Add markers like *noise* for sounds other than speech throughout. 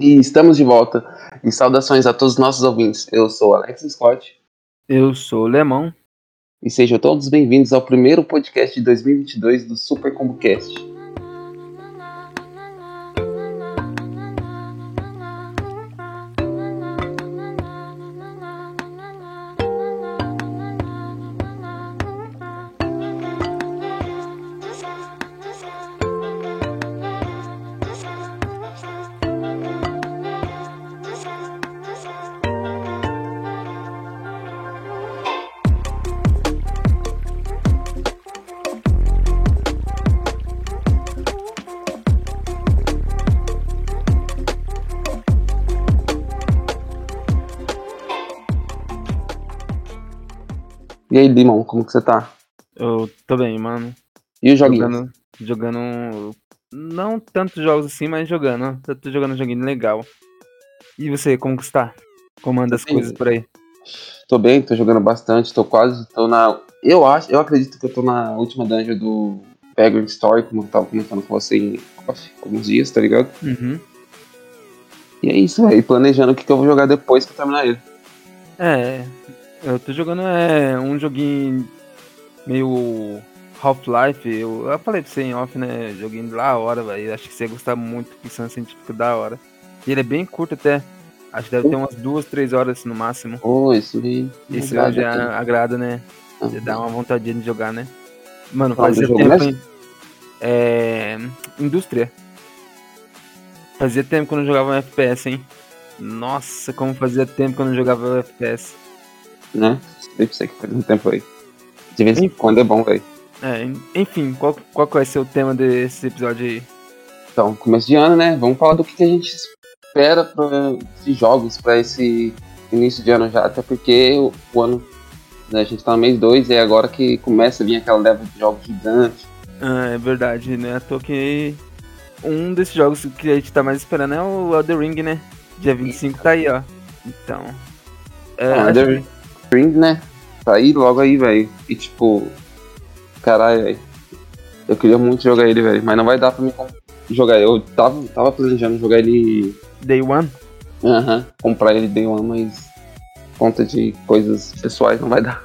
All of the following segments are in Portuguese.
E estamos de volta. E saudações a todos os nossos ouvintes. Eu sou Alex Scott. Eu sou o Lemão. E sejam todos bem-vindos ao primeiro podcast de 2022 do Super Combo aí, Dimon, como que você tá? Eu tô bem, mano. E os joguinhos? Jogando, jogando. Não tantos jogos assim, mas jogando. Eu tô jogando um joguinho legal. E você, como que está? Como anda as Sim. coisas por aí? Tô bem, tô jogando bastante, tô quase, tô na... Eu acho, eu acredito que eu tô na última dungeon do Vagrant Story, como eu tava comentando com você em alguns dias, tá ligado? Uhum. E é isso, aí planejando o que, que eu vou jogar depois que eu terminar ele. É, eu tô jogando é, um joguinho meio Half-Life. Eu, eu falei pra você em off, né? Joguinho da hora, velho. Acho que você ia gostar muito, ficção científica da hora. E ele é bem curto até. Acho que deve ter umas duas, três horas no máximo. Pô, esse aí... Esse já aqui. agrada, né? Já dá uma vontade de jogar, né? Mano, fazia tempo, hein? É. Indústria. Fazia tempo que eu não jogava um FPS, hein? Nossa, como fazia tempo que eu não jogava um FPS. Né? Sei pra você que faz um tempo aí. De vez em quando é bom, velho. É, en- enfim, qual, qual vai ser o tema desse episódio aí? Então, começo de ano, né? Vamos falar do que, que a gente espera pra, de jogos pra esse início de ano já, até porque o, o ano. né, a gente tá no mês 2 e é agora que começa a vir aquela leva de jogos gigantes. Ah, é verdade, né? Toa que um desses jogos que a gente tá mais esperando é o Elder Ring, né? Dia 25 tá aí, ó. Então. É, Ah, Elder Ring, né? Tá aí logo aí, velho. E tipo. Caralho, velho. Eu queria muito jogar ele, velho. Mas não vai dar pra mim jogar. Eu tava, tava planejando jogar ele. Day One. Aham. comprar ele day one, mas. Conta de coisas pessoais não vai dar.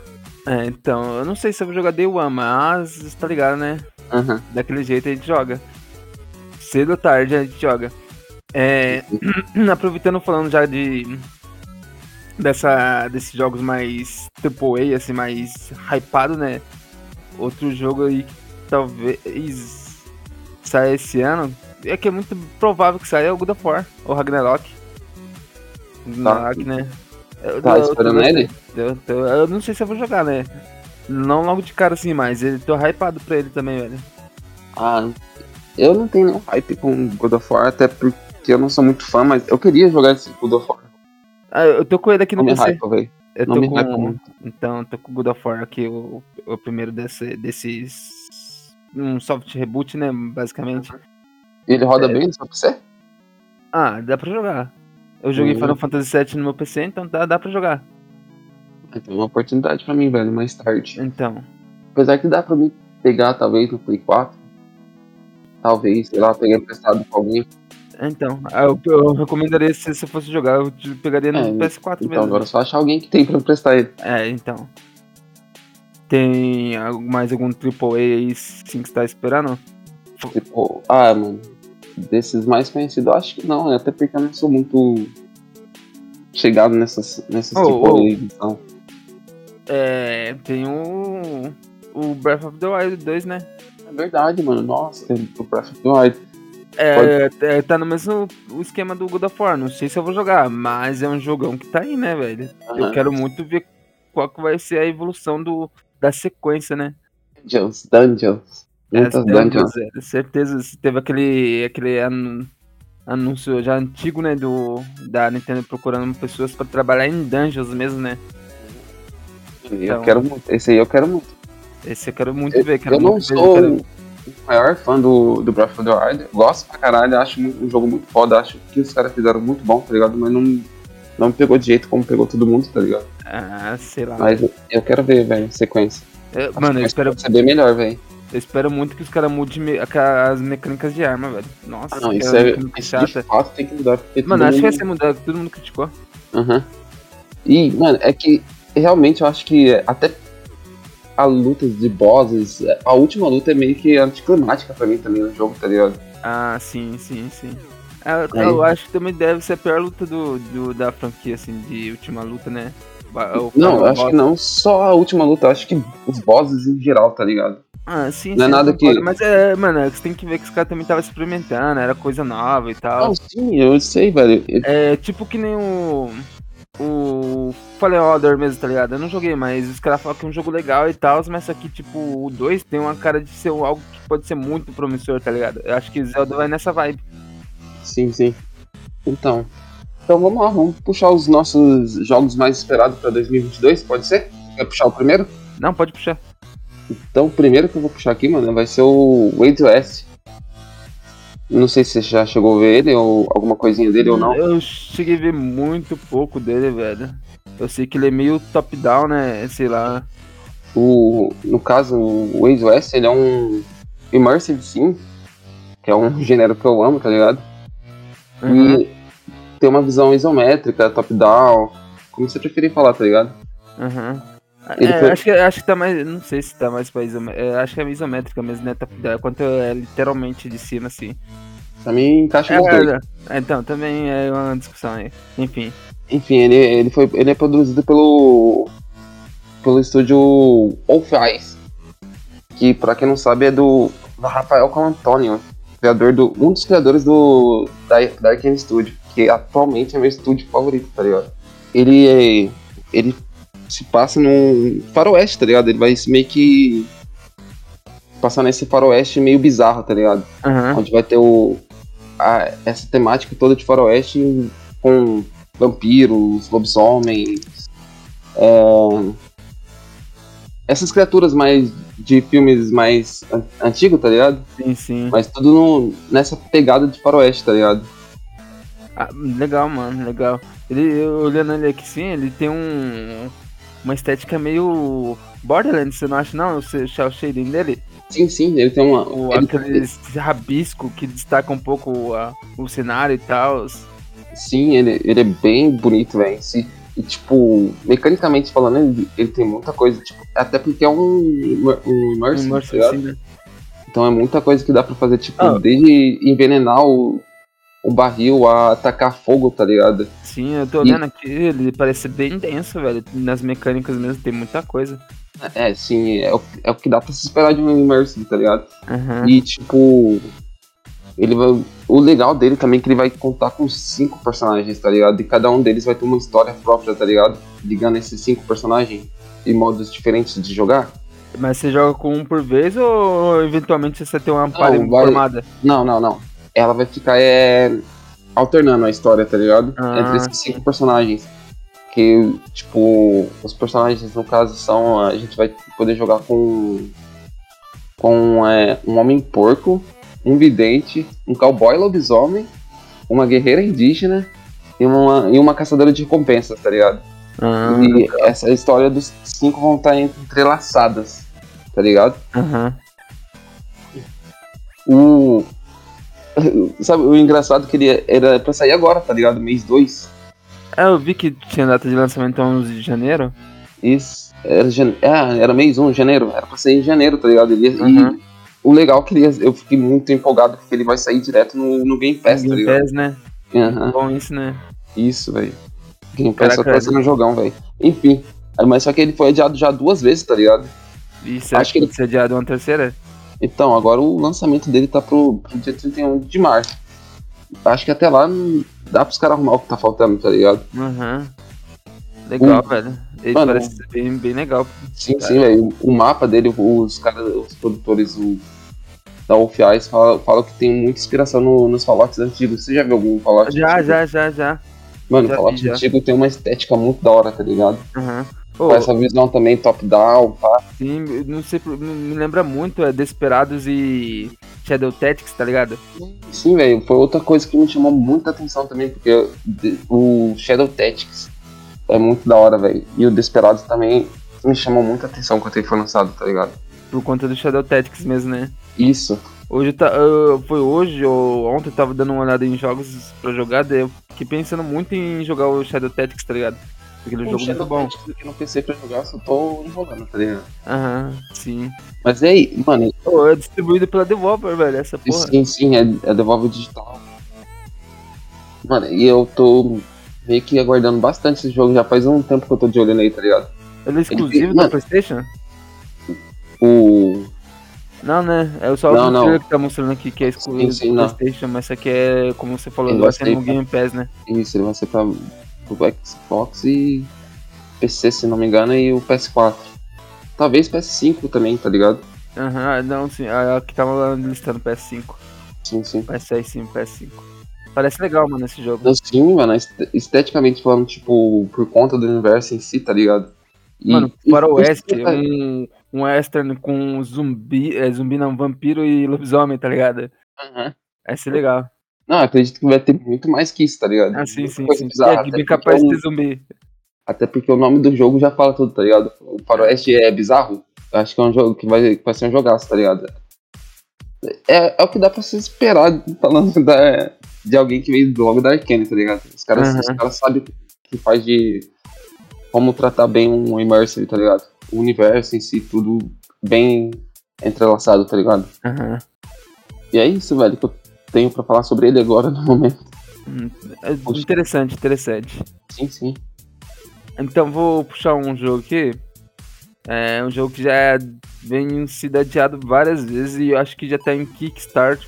É, então, eu não sei se eu vou jogar Day One, mas tá ligado, né? Aham. Daquele jeito a gente joga. Cedo ou tarde a gente joga. É, *clears throat* aproveitando falando já de dessa desses jogos mais AAA, assim, mais hypado, né? Outro jogo aí que talvez saia esse ano, é que é muito provável que saia é o God of War, ou Ragnarok. Ragnarok, né? Eu, Tá eu- eu tô esperando gostando. ele? Eu, eu não sei se eu vou jogar, né? Não logo de cara assim, mas eu tô hypado pra ele também, velho. Ah, eu não tenho nenhum hype com God of War, até porque eu não sou muito fã, mas eu queria jogar esse God of War. Ah, eu tô com ele aqui no Não PC. hype. Eu não tô com. muito. Então, tô com o God of War aqui, o, o primeiro desse, desses. Um soft reboot, né? Basicamente. Ele roda É. bem no seu PC? Ah, dá pra jogar. Eu joguei Hum. Final Fantasy VII no meu PC, então dá, dá pra jogar. Então é uma oportunidade pra mim, velho, mais tarde. Então. Apesar que dá pra mim pegar, talvez, no Play 4. Talvez, sei lá, pegar emprestado com alguém. Então, ah, eu, eu recomendaria se você fosse jogar, eu pegaria no É, PS4 Então mesmo. agora é só achar alguém que tem pra emprestar ele. É, então. Tem mais algum AAA aí sim que você tá esperando? Tipo, ah, mano, desses mais conhecidos, eu acho que não, até porque eu não sou muito chegado nessas, nessas Oh, tipo oh. aí, então. É, tem o. O Breath of the Wild 2, né? É verdade, mano, nossa, tem o Breath of the Wild. É, é, tá no mesmo esquema do God of War. Não sei se eu vou jogar, mas é um jogão que tá aí, né, velho? Eu Aham. quero muito ver qual que vai ser a evolução do, da sequência, né? Dungeons, dungeons. Muitas Essa dungeons. Dungeons, é, certeza. Teve aquele, aquele anúncio já antigo, né, do, da Nintendo procurando pessoas pra trabalhar em dungeons mesmo, né? Eu Então. quero muito, esse aí eu quero muito. Esse eu quero muito Eu, ver. Quero eu não muito ver, sou o maior fã do, do Breath of the Wild. Gosto pra caralho, acho um jogo muito foda. Acho que os caras fizeram muito bom, tá ligado? Mas não, não pegou de jeito como pegou todo mundo, tá ligado? Ah, sei lá. Mas eu quero ver, velho, sequência. Eu- Acho mano, eu espero, ser bem melhor, velho. Eu espero muito que os caras mudem me- as mecânicas de arma, velho. Nossa, Ah, não, isso é. de chata. fato tem que mudar. Mano, acho que vai mundo- ser mudado, todo mundo criticou. Aham. E, mano, é que realmente eu acho que até a luta de bosses, a última luta é meio que anticlimática pra mim também no jogo, tá ligado? Ah, sim, sim, sim. É, Aí- Eu acho que também deve ser a pior luta do, do- da franquia, assim, de última luta, né? O Não, eu acho boss. que não só a última luta, eu acho que os bosses em geral, tá ligado? Ah, sim, Não é sim, nada eu concordo, que- Mas é, mano, é você tem que ver que os caras também estavam experimentando, era coisa nova e tal. Não, sim, eu sei, velho. Eu- É tipo que nem o. O Fallen Order mesmo, tá ligado? Eu não joguei, mas os caras falam que é um jogo legal e tal, mas que, tipo, o 2 tem uma cara de ser algo que pode ser muito promissor, tá ligado? Eu acho que Zelda vai nessa vibe. Sim, sim. Então. Então vamos lá, vamos puxar os nossos jogos mais esperados pra 2022, pode ser? Quer puxar o primeiro? Não, pode puxar. Então o primeiro que eu vou puxar aqui, mano, vai ser o Way West. Não sei se você já chegou a ver ele ou alguma coisinha dele ou não. Eu cheguei a ver muito pouco dele, velho. Eu sei que ele é meio top-down, né? Sei lá. O, no caso, o Waze West, ele é um Immersive Sim, que é um *laughs* gênero que eu amo, tá ligado? Uhum, E tem uma visão isométrica, top-down, como você preferir falar, tá ligado? uhum. Ele É, foi- acho, que, acho que tá mais. Não sei se tá mais pra isométrica. acho que é isométrica mesmo, né? Top-down. Quanto é literalmente de cima, assim. Pra mim, encaixa nos dois. É, é, então, também é uma discussão aí. Enfim. Enfim, ele, ele, foi, ele é produzido pelo, pelo estúdio Wolf Eyes, que pra quem não sabe é do, do Rafael Colantonio, criador do, um dos criadores do da, da Arkane Studio, que atualmente é meu estúdio favorito, tá ligado? Ele é, ele se passa num faroeste, tá ligado? Ele vai se meio que passar nesse faroeste meio bizarro, tá ligado? Aham. onde vai ter o, a- essa temática toda de faroeste com vampiros, lobisomens, é, essas criaturas mais de filmes mais an- antigos, tá ligado? Sim, sim. Mas tudo no- nessa pegada de faroeste, tá ligado? Ah, legal, mano, legal. Ele, olhando ele aqui sim, ele tem um. Uma estética meio. Borderlands, você não acha não? O cel shading dele? Sim, sim, ele tem uma. O, ele- aquele rabisco que destaca um pouco a- o cenário e tal. sim, ele, ele é bem bonito, velho. E, tipo, mecanicamente falando, ele, ele tem muita coisa, tipo, até porque é um, um immersive, tá Immersive, ligado? assim, né? Então é muita coisa que dá pra fazer, tipo, Ah. desde envenenar o, o barril a atacar fogo, tá ligado? Sim, eu tô E- olhando aqui, ele parece bem denso, velho. Nas mecânicas mesmo tem muita coisa. É, sim, é o, é o que dá pra se esperar de um Immersive, tá ligado? Aham. E, tipo, ele vai, o legal dele também é que ele vai contar com cinco personagens, tá ligado? E cada um deles vai ter uma história própria, tá ligado? Ligando esses cinco personagens em modos diferentes de jogar. Mas você joga com um por vez ou eventualmente você tem uma party formada? Não, não, não. Ela vai ficar é, alternando a história, tá ligado? Ah, Entre esses cinco personagens. Que, tipo, os personagens, no caso, são. A gente vai poder jogar com. Com é, um homem porco, um vidente, um cowboy lobisomem, uma guerreira indígena e uma, e uma caçadora de recompensas, tá ligado? Ah, E essa história dos cinco vão estar entrelaçadas, tá ligado? aham. O. Sabe, o engraçado é que ele era pra sair agora, tá ligado? Mês 2. É, eu vi que tinha data de lançamento 11 de janeiro. Isso. Era, jane... ah, era mês 1, janeiro. Era pra sair em janeiro, tá ligado? Ele... Uhum. E o legal é que ele... eu fiquei muito empolgado porque ele vai sair direto no, no Game Pass, tá Game ligado? Pass, né? Aham. Bom isso, né? Isso, velho. Game Pass Caraca, só tá sendo um jogão, velho. Enfim. Mas só que ele foi adiado já duas vezes, tá ligado? E será Acho que que pode ser adiado uma terceira? Então, agora o lançamento dele tá pro, pro dia 31 de março. Acho que até lá não dá pros caras arrumar o que tá faltando, tá ligado? Aham. Legal, Um- velho. Ele Mano, parece ser bem, bem legal. Sim, sim, velho. O mapa dele, os caras, os produtores o, da Wolf Eyes falam, falam que tem muita inspiração no- nos Fallouts antigos. Você já viu algum Fallout Já, antigo? já, já, já. Mano, o já Fallout vi, já. antigo tem uma estética muito da hora, tá ligado? Aham. Ô, essa visão também top-down, pá. sim, não sei, me lembra muito é Desperados e Shadow Tactics, tá ligado? Sim, velho, foi outra coisa que me chamou muita atenção também, porque o Shadow Tactics é muito da hora, velho. E o Desperados também me chamou muita atenção quando ele foi lançado, tá ligado? por conta do Shadow Tactics mesmo, né? Isso. Hoje tá, uh, foi hoje ou ontem eu tava dando uma olhada em jogos pra jogar, daí eu fiquei pensando muito em jogar o Shadow Tactics, tá ligado? Aquele O jogo muito bom. Aqui no PC pra jogar, só tô enrolando, tá ligado? Aham, sim. Mas e aí, mano, Pô, é distribuído pela Devolver, velho, essa porra. sim, sim, é, é Devolve Digital. Mano, e eu tô meio que aguardando bastante esse jogo, já faz um tempo que eu tô de olho nele, tá ligado? Ele é exclusivo Ele- da mano. Playstation? O. Não, né? É só Não, o não. que tá mostrando aqui que é exclusivo Sim, sim, da não. Playstation, mas isso aqui é, como você falou, Ele vai ser no pra- Game Pass, né? Isso, ele vai ser pra, pro Xbox e PC, se não me engano, e o PS4. Talvez PS5 também, tá ligado? Aham, não, sim, a, a que tava listando PS5. Sim, sim. PS6 sim, PS5. Parece legal, mano, esse jogo. Então, sim, mano, est- esteticamente falando, tipo, por conta do universo em si, tá ligado? E- Mano, e- Faroeste, e- um, um western com zumbi, é, zumbi não, vampiro e lobisomem, tá ligado? Aham. Vai ser legal. Não, acredito que vai ter muito mais que isso, tá ligado? Ah, sim, sim, sim. bizarra, é, até bem porque capaz de zumbi. Até porque o nome do jogo já fala tudo, tá ligado? O Faroeste é bizarro. Eu acho que é um jogo que vai, que vai ser um jogaço, tá ligado? É, é o que dá pra se esperar falando *laughs* da, de alguém que veio logo da Arkane, tá ligado? Os caras, Aham. os caras sabem o que faz de. como tratar bem um Immersive, tá ligado? O universo em si, tudo bem entrelaçado, tá ligado? Aham. E é isso, velho, que eu tenho pra falar sobre ele agora no momento. Hum, é. Interessante, interessante. Sim, sim. Então vou puxar um jogo aqui. É um jogo que já vem adiado várias vezes e eu acho que já tá em Kickstart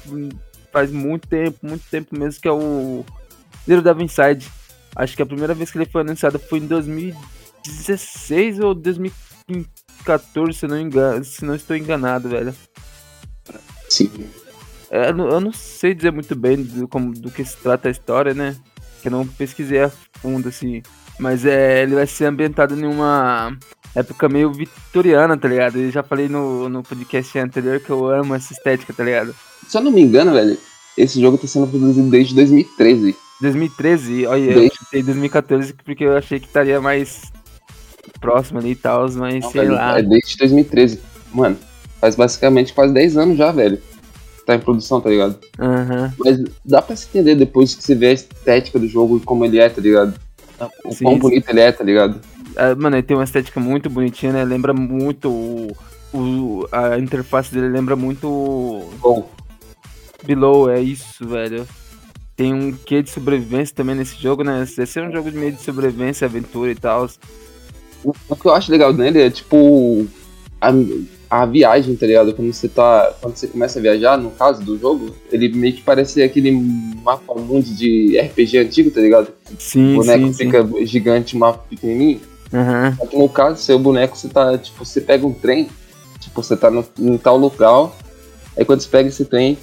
faz muito tempo, muito tempo mesmo, que é o Little Devil Inside. Acho que a primeira vez que ele foi anunciado foi em 2016 ou 2014, se não, engano, se não estou enganado, velho. Sim. É, eu não- eu não sei dizer muito bem do, como, do que se trata a história, né? Que eu não pesquisei a fundo, assim. Mas é, ele vai ser ambientado em uma época meio vitoriana, tá ligado? Eu já falei no, no podcast anterior que eu amo essa estética, tá ligado? Se eu não me engano, velho, esse jogo tá sendo produzido desde 2013. 2013, olha, eu Desde- chutei 2014 porque eu achei que estaria mais próximo ali e tal, mas Não, sei velho, lá. É desde 2013. Mano, faz basicamente quase 10 anos já, velho. Tá em produção, tá ligado? Aham. Mas dá pra se entender depois que você vê a estética do jogo e como ele é, tá ligado? O Sim, quão sim. bonito ele é, tá ligado? Ah, Mano, ele tem uma estética muito bonitinha, né? Lembra muito o, o- a interface dele lembra muito Bom, Below, é isso, velho. Tem um quê de sobrevivência também nesse jogo, né? Esse é um jogo de meio de sobrevivência, aventura e tal. o, o que eu acho legal nele é, tipo, a, a viagem, tá ligado? Quando você tá. Quando você começa a viajar, no caso do jogo, ele meio que parece aquele mapa mundo de RPG antigo, tá ligado? Sim, o boneco sim, sim. fica gigante, o mapa pequenininho. Aham. Só que no caso, seu boneco, você tá, tipo, você pega um trem, tipo, você tá no, em tal local, aí quando você pega esse trem,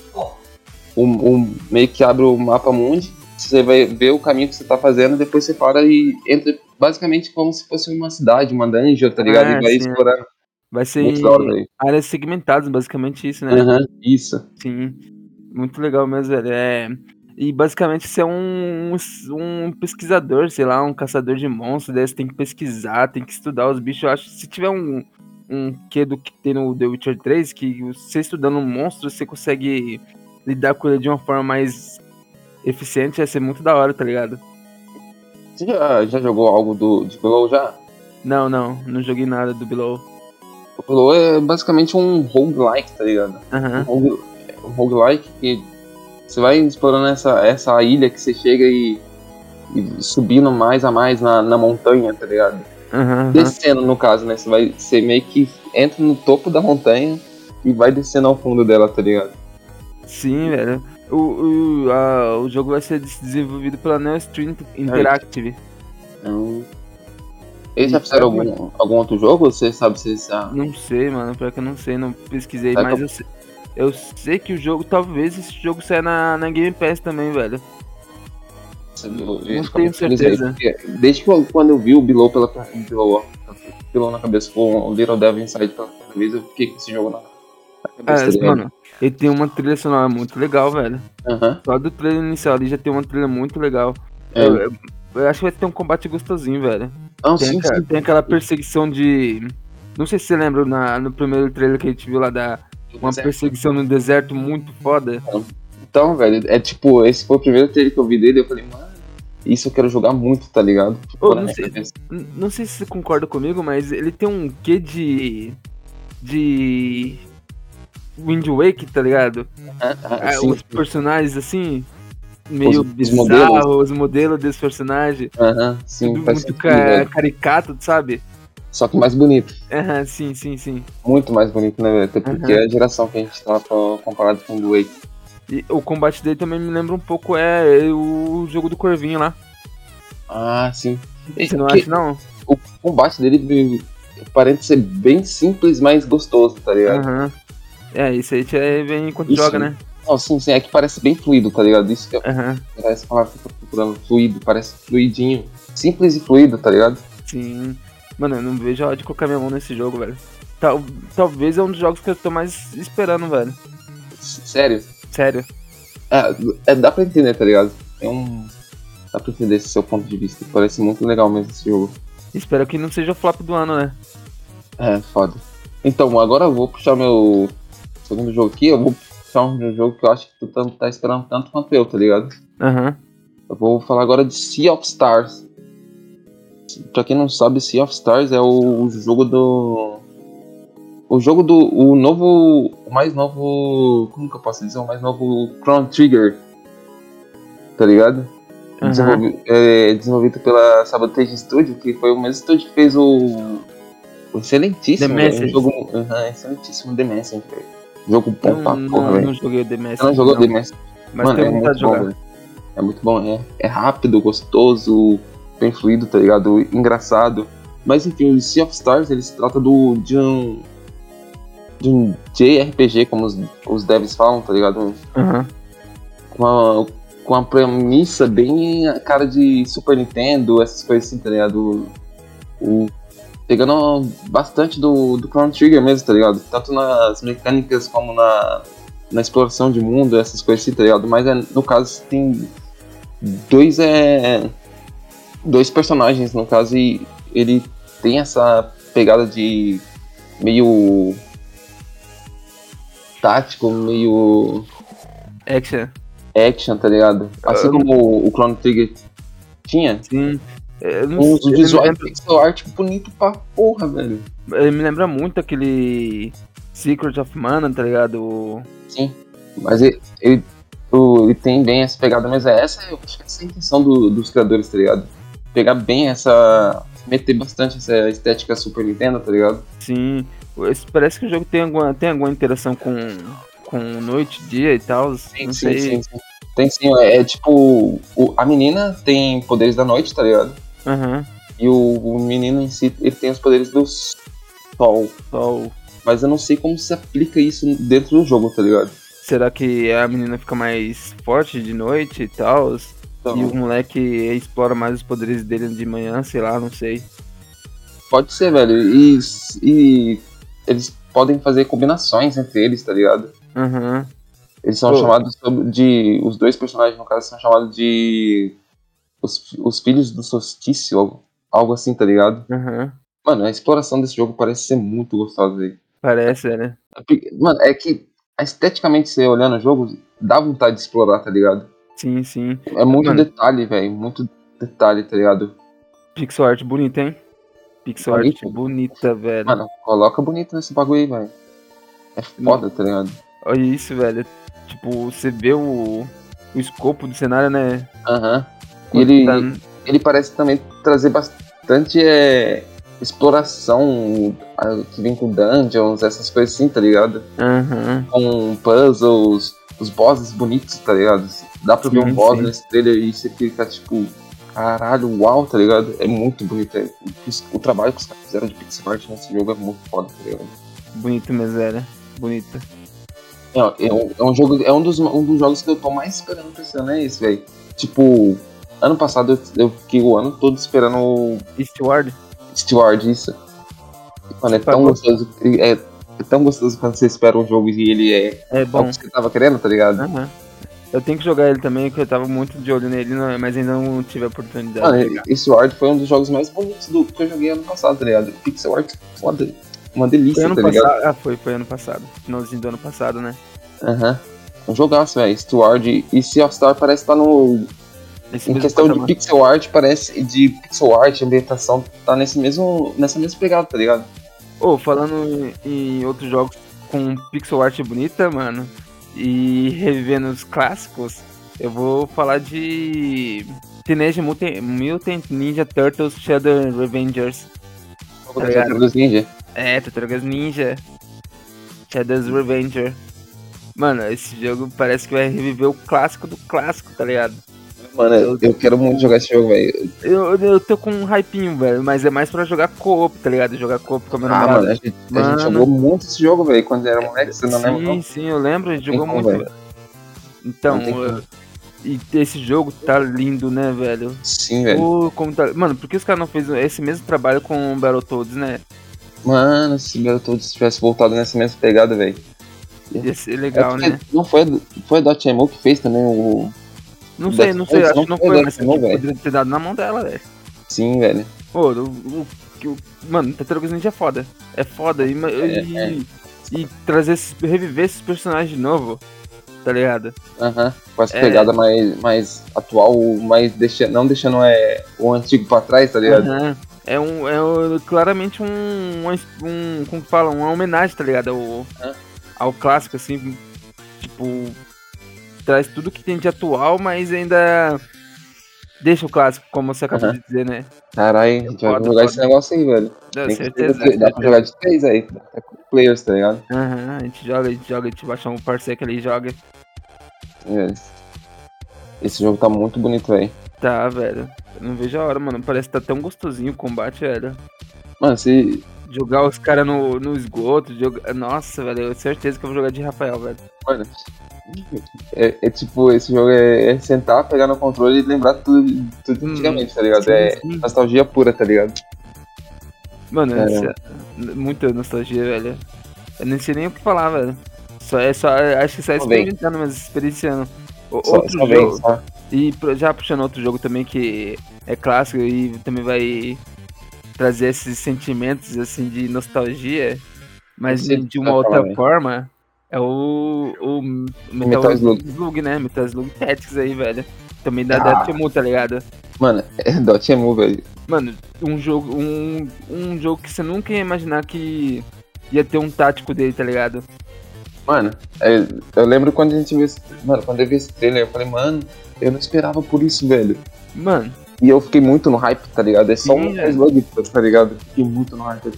um, um- meio que abre o mapa mundi, você vai ver o caminho que você tá fazendo, depois você para e entra basicamente como se fosse uma cidade, uma dungeon, tá ligado? É, e vai sim. explorando. Vai ser áreas segmentadas, basicamente isso, né? Aham, isso. Sim. Muito legal mesmo, velho. É... E basicamente você é um, um pesquisador, sei lá, um caçador de monstros, daí você tem que pesquisar, tem que estudar os bichos. Eu acho que se tiver um, um quê do que tem no The Witcher 3, que você estudando um monstro, você consegue lidar com ele de uma forma mais eficiente, ia ser muito da hora, tá ligado? Você já, já jogou algo do, de Below já? Não, não, não joguei nada do Below. O Below é basicamente um roguelike, tá ligado? um Aham. rogue- um roguelike que você vai explorando essa, essa ilha que você chega e, e subindo mais a mais na, na montanha, tá ligado? Aham. Descendo, no caso, né? Você vai você meio que entra no topo da montanha e vai descendo ao fundo dela, tá ligado? Sim, velho. O, o, a- o jogo vai ser des- desenvolvido pela Neo Stream Interactive. Então. Eles já fizeram algum, algum outro jogo? Você sabe se eles já. Não sei, mano. Pior que eu não sei, não pesquisei, Será mas que eu sei, eu sei que o jogo, talvez esse jogo saia na, na Game Pass também, velho. Não tenho certeza. Desde que eu, quando eu vi o Below pela Below, Below na cabeça com o Little Devil Inside pela primeira vez, eu fiquei com esse jogo na. É, tá ligado? mano, ele tem uma trilha sonora muito legal, velho. Aham. Só do trailer inicial ali já tem uma trilha muito legal. É. Eu, eu- eu acho que vai ter um combate gostosinho, velho. Não, Tem, sim, aquela, sim. tem aquela perseguição de, Não sei se você lembra na, no primeiro trailer que a gente viu lá da uma perseguição no deserto muito foda. Então, velho, é tipo, esse foi o primeiro trailer que eu vi dele, eu falei, mano, isso eu quero jogar muito, tá ligado? Tipo, Ô, não, sei, não sei se você concorda comigo, mas ele tem um quê de. de. Wind Wake, tá ligado? Ah, ah, Ah, sim, os personagens assim. Meio Os- os bizarros, modelos. os modelos desses personagens. aham, sim, Tudo muito ca- velho. caricato, sabe? Só que mais bonito. Aham, sim, sim, sim. Muito mais bonito, né, velho? Até porque Aham. é a geração que a gente tá comparado com o Wake. E o combate dele também me lembra um pouco é o jogo do Corvinho lá. Ah, sim. Você não que- acha, não? O combate dele parece ser bem simples, mas gostoso, tá ligado? Aham. É, isso aí é bem enquanto Isso. joga, né? Não, sim, sim, é que parece bem fluido, tá ligado? Isso que Aham, é essa palavra que eu tô procurando, fluido, parece fluidinho. Simples e fluido, tá ligado? sim. Mano, eu não vejo a hora de colocar minha mão nesse jogo, velho. Tal, talvez é um dos jogos que eu tô mais esperando, velho. Sério. Sério. É, é, dá pra entender, tá ligado? É um. Dá pra entender esse seu ponto de vista. Parece muito legal mesmo esse jogo. Espero que não seja o flop do ano, né? É, foda. Então, agora eu vou puxar meu segundo jogo aqui. Eu vou puxar um jogo que eu acho que tu tá, tá esperando tanto quanto eu, tá ligado? Aham. Eu vou falar agora de Sea of Stars. Pra quem não sabe, Sea of Stars é o, o jogo do. O jogo do. O novo. O mais novo. Como que eu posso dizer? O mais novo Chrono Trigger. Tá ligado? Aham. Desenvolvi- é, desenvolvido pela Sabotage Studio, que foi o mesmo estúdio que fez o. O excelentíssimo. The Message. Um jogo, uhum, excelentíssimo The velho. Jogo bom Eu pra não, porra, não, velho. joguei o Mask. Você não jogou The Message? Mas Mano, é muito bom, velho. É muito bom, é, é rápido, gostoso, bem fluido, tá ligado? Engraçado. Mas enfim, o Sea of Stars, ele se trata do, de um. de um JRPG, como os, os devs falam, tá ligado? Aham. Com a, com a premissa bem a cara de Super Nintendo, essas coisas assim, tá ligado? O, pegando bastante do, do Chrono Trigger mesmo, tá ligado? Tanto nas mecânicas como na, na exploração de mundo, essas coisas assim, tá ligado? Mas é, no caso tem dois é dois personagens no caso e ele tem essa pegada de meio tático, meio Action. action, tá ligado? Assim Ah. como o Chrono Trigger tinha, Sim. Eu não me visual lembra, pixel art bonito pra porra, velho. ele me lembra muito aquele Secret of Mana, tá ligado? O- Sim. Mas ele, ele, o- ele tem bem essa pegada, mas é essa, eu acho que essa é a intenção do- dos criadores, tá ligado? Pegar bem essa. meter bastante essa estética Super Nintendo, tá ligado? Sim. Esse- Parece que o jogo tem alguma, tem alguma interação com, com noite, dia e tal. Não sei. sim, sim. Tem sim, é, é tipo. o- a menina tem poderes da noite, tá ligado? Aham. E o, o menino em si, ele tem os poderes do sol. Sol. Mas eu não sei como se aplica isso dentro do jogo, tá ligado? Será que a menina fica mais forte de noite e tal? Então, E o moleque explora mais os poderes dele de manhã, sei lá, não sei. Pode ser, velho. E, e eles podem fazer combinações entre eles, tá ligado? Aham. Eles são Pô. chamados de. Os dois personagens, no caso, são chamados de. Os, os filhos do solstício, algo, algo assim, tá ligado? Aham. Mano, a exploração desse jogo parece ser muito gostosa, velho. Parece, né? Mano, é que esteticamente você olhando o jogo, dá vontade de explorar, tá ligado? Sim, sim. É muito Mano. detalhe, velho. Muito detalhe, tá ligado? Pixel art bonita, hein? Pixel art Bonito. bonita, velho. Mano, coloca bonito nesse bagulho aí, velho. É foda, tá ligado? Olha isso, velho. Tipo, você vê o, o escopo do cenário, né? Aham. E ele, tá- ele parece também trazer bastante é, exploração ah, que vem com dungeons, essas coisas assim, tá ligado? Aham. Com puzzles, os bosses bonitos, tá ligado? Dá pra ver Sim, um boss sim. nesse trailer e você fica tipo, caralho, uau, tá ligado? É muito bonito. é- o trabalho que os caras fizeram de pixel art nesse jogo é muito foda, tá ligado? Bonito mesmo, velho. Bonita. É, é um, é um jogo, é um dos, um dos jogos que eu tô mais esperando pra esse ano, é esse, velho. Tipo, ano passado eu, fiquei o ano todo esperando o Eastward? Steward, isso. Mano, é Você tão pagou? gostoso. É, é tão gostoso quando você espera um jogo e ele é, É é o bom. que você tava querendo, tá ligado? Aham. Eu tenho que jogar ele também, que eu tava muito de olho nele, mas ainda não tive a oportunidade Mano, esse Ward foi um dos jogos mais bonitos do que eu joguei ano passado, tá ligado? Pixel art foda. uma delícia, Foi ano tá passado. ligado? Ah, foi, foi ano passado. Finalzinho do ano passado, né? Aham. Um jogaço, velho. Steward e Sea of Star parece estar no. Esse Em questão de patamar. pixel art, parece. De pixel art, ambientação, tá nesse mesmo. nessa mesma pegada, tá ligado? Ô, falando em, em outros jogos com pixel art bonita, mano, e revivendo os clássicos, eu vou falar de Teenage Mutant, Mutant Ninja Turtles Shadow Revengers. Tá? Tartarugas Ninja. É, Tartarugas Ninja. Shadow's Revenger. Mano, esse jogo parece que vai reviver o clássico do clássico, tá ligado? Mano, eu, eu quero muito jogar esse jogo, velho. Eu, eu tô com um hypinho, velho, mas é mais pra jogar co-op, tá ligado? Jogar co-op com a minha Ah, namorada. mano, a gente, a Mano. gente jogou muito esse jogo, velho, quando era moleque, você não sim, lembra? não? sim, eu lembro, a gente jogou como, muito, velho. Então, Não tem como. uh, e esse jogo tá lindo, né, velho? Sim, velho. Pô, como tá... Mano, por que os caras não fez esse mesmo trabalho com o Battletoads, né? Mano, se o Battletoads tivesse voltado nessa mesma pegada, velho. Ia ser É legal, porque né? Não foi, foi a Dotemu que fez também o. Não sei, não sei, acho não que não foi Dotemu, velho. poderia ter dado na mão dela, velho. Sim, velho. Pô, o, o, o- mano, Tartarugas Ninja é foda. É foda. E, ma- e, é. e trazer, reviver esses personagens de novo, tá ligado? Aham. Com essa É. pegada mais, mais atual, mais deixa, não deixando é, o antigo pra trás, tá ligado? É um, é um- claramente um, um, como que fala, uma homenagem, tá ligado? Ao, ao clássico, assim, tipo, traz tudo que tem de atual, mas ainda deixa o clássico, como você acabou Aham. de dizer, né? Caralho, a gente vai jogar esse negócio aí, velho. Dá Tem que certeza. ser- dá pra jogar de três aí. Pra com players, tá ligado? Aham, a gente joga, a gente joga, a gente baixa um parceiro que ali e joga. Sim, velho. Esse jogo tá muito bonito, velho. Tá, velho. Eu não vejo a hora, mano. Parece que tá tão gostosinho o combate, velho. Mano, se. Jogar os caras no, no esgoto, jogar... Nossa, velho, eu tenho certeza que eu vou jogar de Rafael, velho. Mano. É, é tipo, esse jogo é, é sentar, pegar no controle e lembrar tudo, tudo Hum, antigamente, tá ligado? sim, é sim. nostalgia pura, tá ligado? Mano, É. essa- muita nostalgia, velho. Eu nem sei nem o que falar, velho. Só é só. Acho que só é experimentando, mas experienciando. O- Só, outro só jogo. só. E já puxando outro jogo também que é clássico e também vai trazer esses sentimentos assim de nostalgia, mas de, de uma outra forma. É o, o Metal, Metal Slug. Slug, né? Metal Slug Tactics aí, velho. Também da Ah. da Temu, tá ligado? Mano, é *laughs* Dotemu, velho. Mano, um jogo, um, um jogo que você nunca ia imaginar que ia ter um tático dele, tá ligado? Mano, é, eu lembro quando a gente viu esse. Mano, quando eu vi esse trailer, eu falei, mano, eu não esperava por isso, velho. Mano, E eu fiquei muito no hype, tá ligado? É só um Metal velho. Slug, tá ligado? Fiquei muito no hype.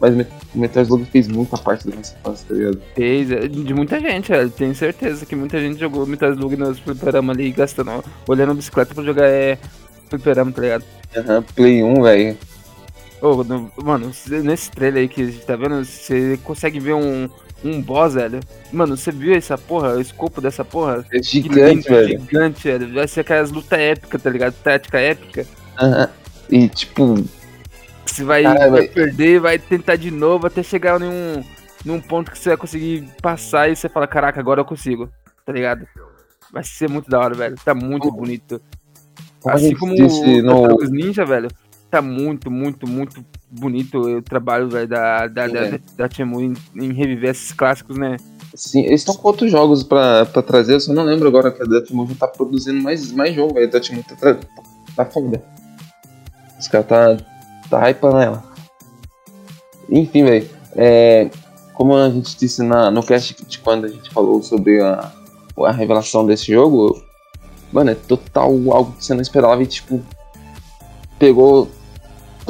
Mas o Metal Slug fez muita parte da nossa infância, tá ligado? fez é, de muita gente, velho. Tenho certeza que muita gente jogou Metal Slug nos fliperama ali, gastando, olhando a bicicleta pra jogar é, fliperama, tá ligado? Aham, Play 1, velho. Ô, no- mano, nesse trailer aí que a gente tá vendo, você consegue ver um, um boss, velho. Mano, você viu essa porra, o escopo dessa porra? É gigante, lindo, velho. Gigante, velho. Vai ser aquelas lutas épicas, tá ligado? Tática épica. Aham. E tipo, Você vai, Caralho, vai perder, vai tentar de novo até chegar num, num ponto que você vai conseguir passar e você fala, caraca, agora eu consigo, tá ligado? Vai ser muito da hora, velho. Tá muito bonito. como assim como disse o no. Ninja, velho, tá muito, muito, muito bonito o trabalho, velho, da, da, Sim, da, velho. da Temu em, em reviver esses clássicos, né? Sim, eles estão com outros jogos pra, pra trazer, eu só não lembro agora que a Dutchmoon já tá produzindo mais, mais jogo, velho. A Dutchmoon tá, tra- tá foda. Os caras tá, tá hypando ela. Enfim, velho. É, como a gente disse na, no cast de quando a gente falou sobre a, a revelação desse jogo, mano, é total algo que você não esperava e, tipo, pegou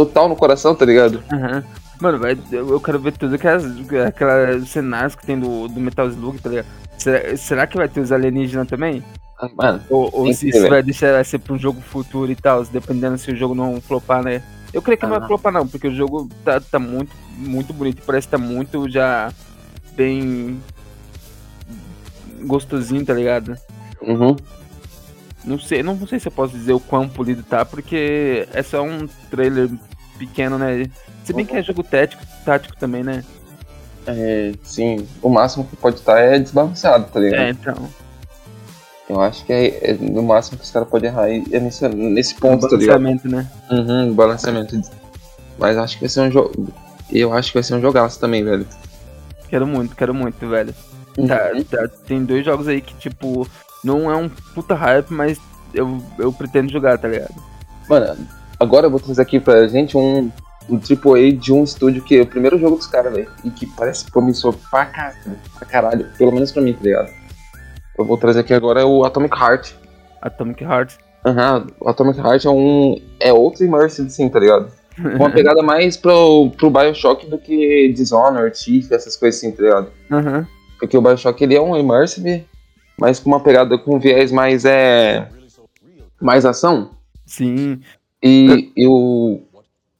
total no coração, tá ligado? Aham. Mano, eu quero ver tudo aquelas, aquelas cenários que tem do, do Metal Slug, tá ligado? Será, será que vai ter os alienígenas também? Ah, Mano, Ou, ou se isso vai deixar vai ser pra um jogo futuro e tal, dependendo se o jogo não flopar, né? Eu creio que não Ah. vai flopar não, porque o jogo tá, tá muito, muito bonito parece que tá muito já bem gostosinho, tá ligado? uhum. Não sei, não sei se eu posso dizer o quão polido tá, porque é só um trailer pequeno, né? Se bem que é jogo tático, tático também, né? É, sim, o máximo que pode estar é desbalanceado, tá ligado? É, então. Eu acho que é, é no máximo que os caras podem errar é nesse, nesse ponto, tá ligado? Balanceamento, né? Uhum, balanceamento. Mas acho que vai ser um jogo. Eu acho que vai ser um jogaço também, velho. Quero muito, quero muito, velho. Uhum. Tá, tá, tem dois jogos aí que, tipo, não é um puta hype, mas eu, eu pretendo jogar, tá ligado? Mano, agora eu vou trazer aqui pra gente um, um AAA de um estúdio que é o primeiro jogo dos caras, velho. E que parece promissor pra caralho, pra caralho. Pelo menos pra mim, tá ligado? Eu vou trazer aqui agora o Atomic Heart. Atomic Heart. Aham, o Atomic Heart é um. É outro Immersive, sim, tá ligado? *laughs* Uma pegada mais pro, pro Bioshock do que Dishonored, Thief, essas coisas assim, tá ligado? Aham. Porque o Bioshock ele é um Immersive, mas com uma pegada com viés mais é. mais ação. Sim, E, e o.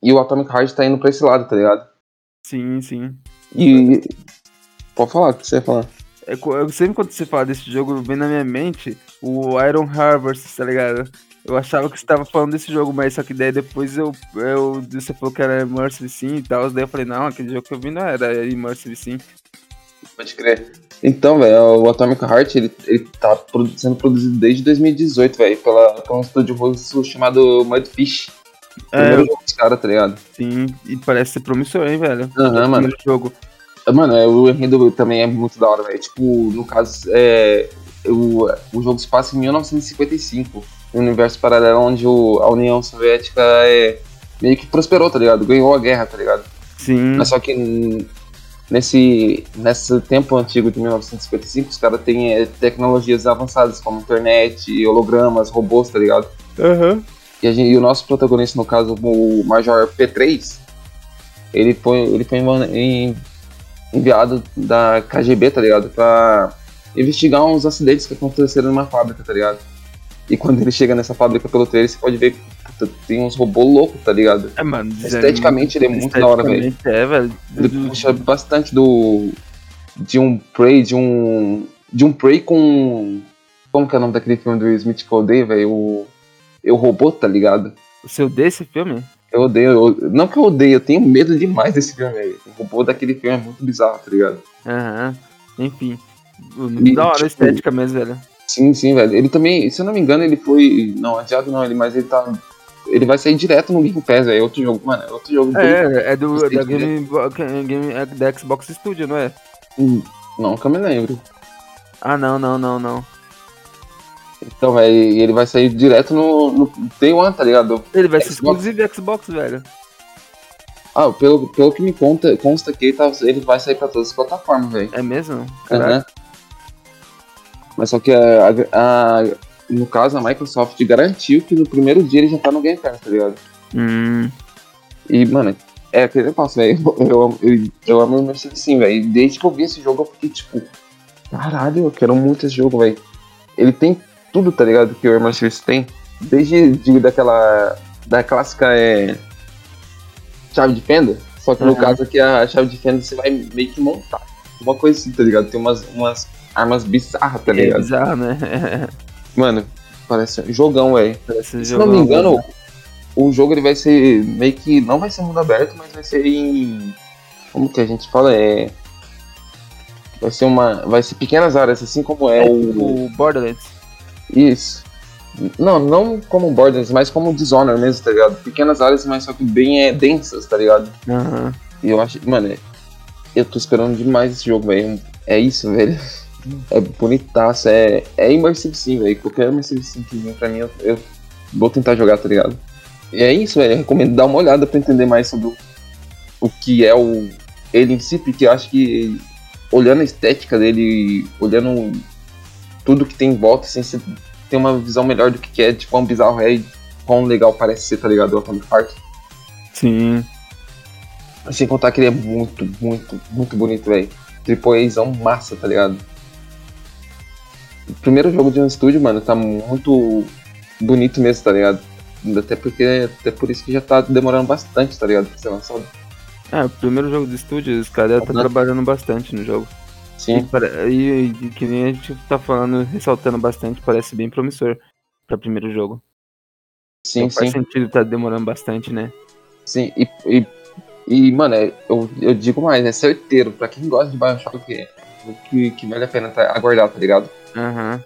E o Atomic Heart tá indo pra esse lado, tá ligado? sim, sim. E. Pode falar, o que você ia falar? É, eu, sempre quando você fala desse jogo, vem na minha mente o Iron Harvest, tá ligado? Eu achava que você tava falando desse jogo, mas só que daí depois eu, eu você falou que era Immersive sim e tal, daí eu falei, não, aquele jogo que eu vi não era Immersive sim. Pode crer. Então, velho, o Atomic Heart ele, ele tá produ- sendo produzido desde 2018, velho, pela, por um estúdio russo chamado Mudfish. É, Primeiro jogo dos caras, tá ligado? sim, e parece ser promissor, hein, velho? Aham, O mano. primeiro jogo. Mano, é, o enredo também é muito da hora, velho. Tipo, no caso, é, o, o jogo se passa em 1955, um universo paralelo onde o- a União Soviética é, meio que prosperou, tá ligado? Ganhou a guerra, tá ligado? Sim, Mas só que nesse, nesse tempo antigo de 1955, os caras têm é, tecnologias avançadas como internet, hologramas, robôs, tá ligado? aham. E, a gente- e o nosso protagonista, no caso, o Major P3, ele foi, ele foi em- enviado da KGB, tá ligado? Pra investigar uns acidentes que aconteceram numa fábrica, tá ligado? E quando ele chega nessa fábrica pelo trailer, você pode ver que tem uns robôs loucos, tá ligado? É, mano. Esteticamente ele é muito da hora, velho. É, velho. Ele puxa bastante do. De um Prey, de um. De um Prey com. Como que é o nome daquele filme do Smith que eu odeio, velho? O. Eu Robô, tá ligado? O seu desse filme? Eu odeio. eu- não que eu odeio, eu tenho medo demais desse filme, velho. O robô daquele filme é muito bizarro, tá ligado? Aham. Enfim. E, da hora a tipo, estética mesmo, velho. Sim, sim, velho. Ele também, se eu não me engano, ele foi. Não, adiado não, ele, mas ele tá. Ele vai sair direto no Game Pass, velho. É outro jogo, mano. É outro jogo. bem- É, é do Gostei da de. Game, Game, é da Xbox Studio, não é? Hum, Não, que eu me lembro. Ah, não, não, não, não. Então, velho, ele vai sair direto no, no Day One, tá ligado? Ele vai ser exclusivo Xbox, velho. Ah, pelo, pelo que me conta, consta que ele, tá, ele vai sair pra todas as plataformas, velho. É mesmo? Caraca. Aham. Mas só que a, a- no caso a Microsoft garantiu que no primeiro dia ele já tá no Game Pass, tá ligado? Hum, E, mano, é aquele negócio, velho. Eu, amo- eu, eu amo o Immersive sim, velho. Desde que eu vi esse jogo, eu fiquei tipo, caralho, eu quero muito esse jogo, velho. Ele tem tudo, tá ligado? Que o Immersive tem. Desde de, daquela. Da clássica é. Chave de fenda. Só que no Uhum. caso aqui a chave de fenda você vai meio que montar. Uma coisa assim, tá ligado? Tem umas, umas armas bizarras, tá é ligado? bizarro, né? *laughs* Mano, parece um jogão, velho. Se não me engano, o jogo ele vai ser meio que. Não vai ser mundo aberto, mas vai ser em. Como que a gente fala? É. Vai ser uma. Vai ser pequenas áreas, assim como é, é o. tipo o Borderlands. Isso. Não, não como Borderlands, mas como Dishonored mesmo, tá ligado? Pequenas áreas, mas só que bem é, densas, tá ligado? Aham. E eu acho. Mano, é- eu tô esperando demais esse jogo, velho. É isso, velho. É bonitaço, é, é immersive sim, velho. Qualquer immersive sim que vem pra mim, eu, eu vou tentar jogar, tá ligado? E é isso, velho. Recomendo dar uma olhada pra entender mais sobre o, o que é o ele em si, porque eu acho que olhando a estética dele, olhando tudo que tem em volta, assim, você tem uma visão melhor do que que é, de quão bizarro é e quão legal parece ser, tá ligado? O Atomic Heart. Sim. Sem contar que ele é muito, muito, muito bonito, velho. Triple Azão massa, tá ligado? Primeiro jogo de um estúdio, mano, tá muito bonito mesmo, tá ligado? Até porque, até por isso que já tá demorando bastante, tá ligado? Pra ser lançado. É, o primeiro jogo de estúdio, os caras tá trabalhando bastante no jogo. E, Sim, e, e que nem a gente tá falando, ressaltando bastante, parece bem promissor pra primeiro jogo. sim, Então faz sim, sentido tá demorando bastante, né? sim. E, e, e, mano, é- eu, eu digo mais, é certeiro. Pra quem gosta de Bioshock, que, que, que vale a pena tá, aguardar, tá ligado? Aham.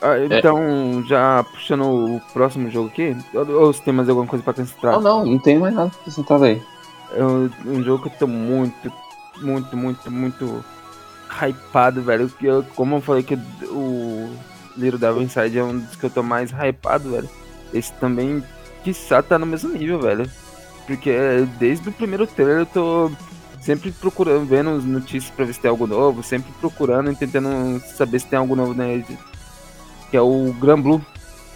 Ah, É. então, já puxando o próximo jogo aqui, ou, ou você tem mais alguma coisa pra acrescentar? Não, não, não tem mais nada pra acrescentar, velho. é um, um jogo que eu tô muito, muito, muito, muito hypado, velho. Que eu, como eu falei que o Little Devil Inside é um dos que eu tô mais hypado, velho. Esse também, quiçá, tá no mesmo nível, velho. Porque desde o primeiro trailer eu tô sempre procurando, vendo notícias pra ver se tem algo novo, sempre procurando e tentando saber se tem algo novo nele. Que é o Grand Blue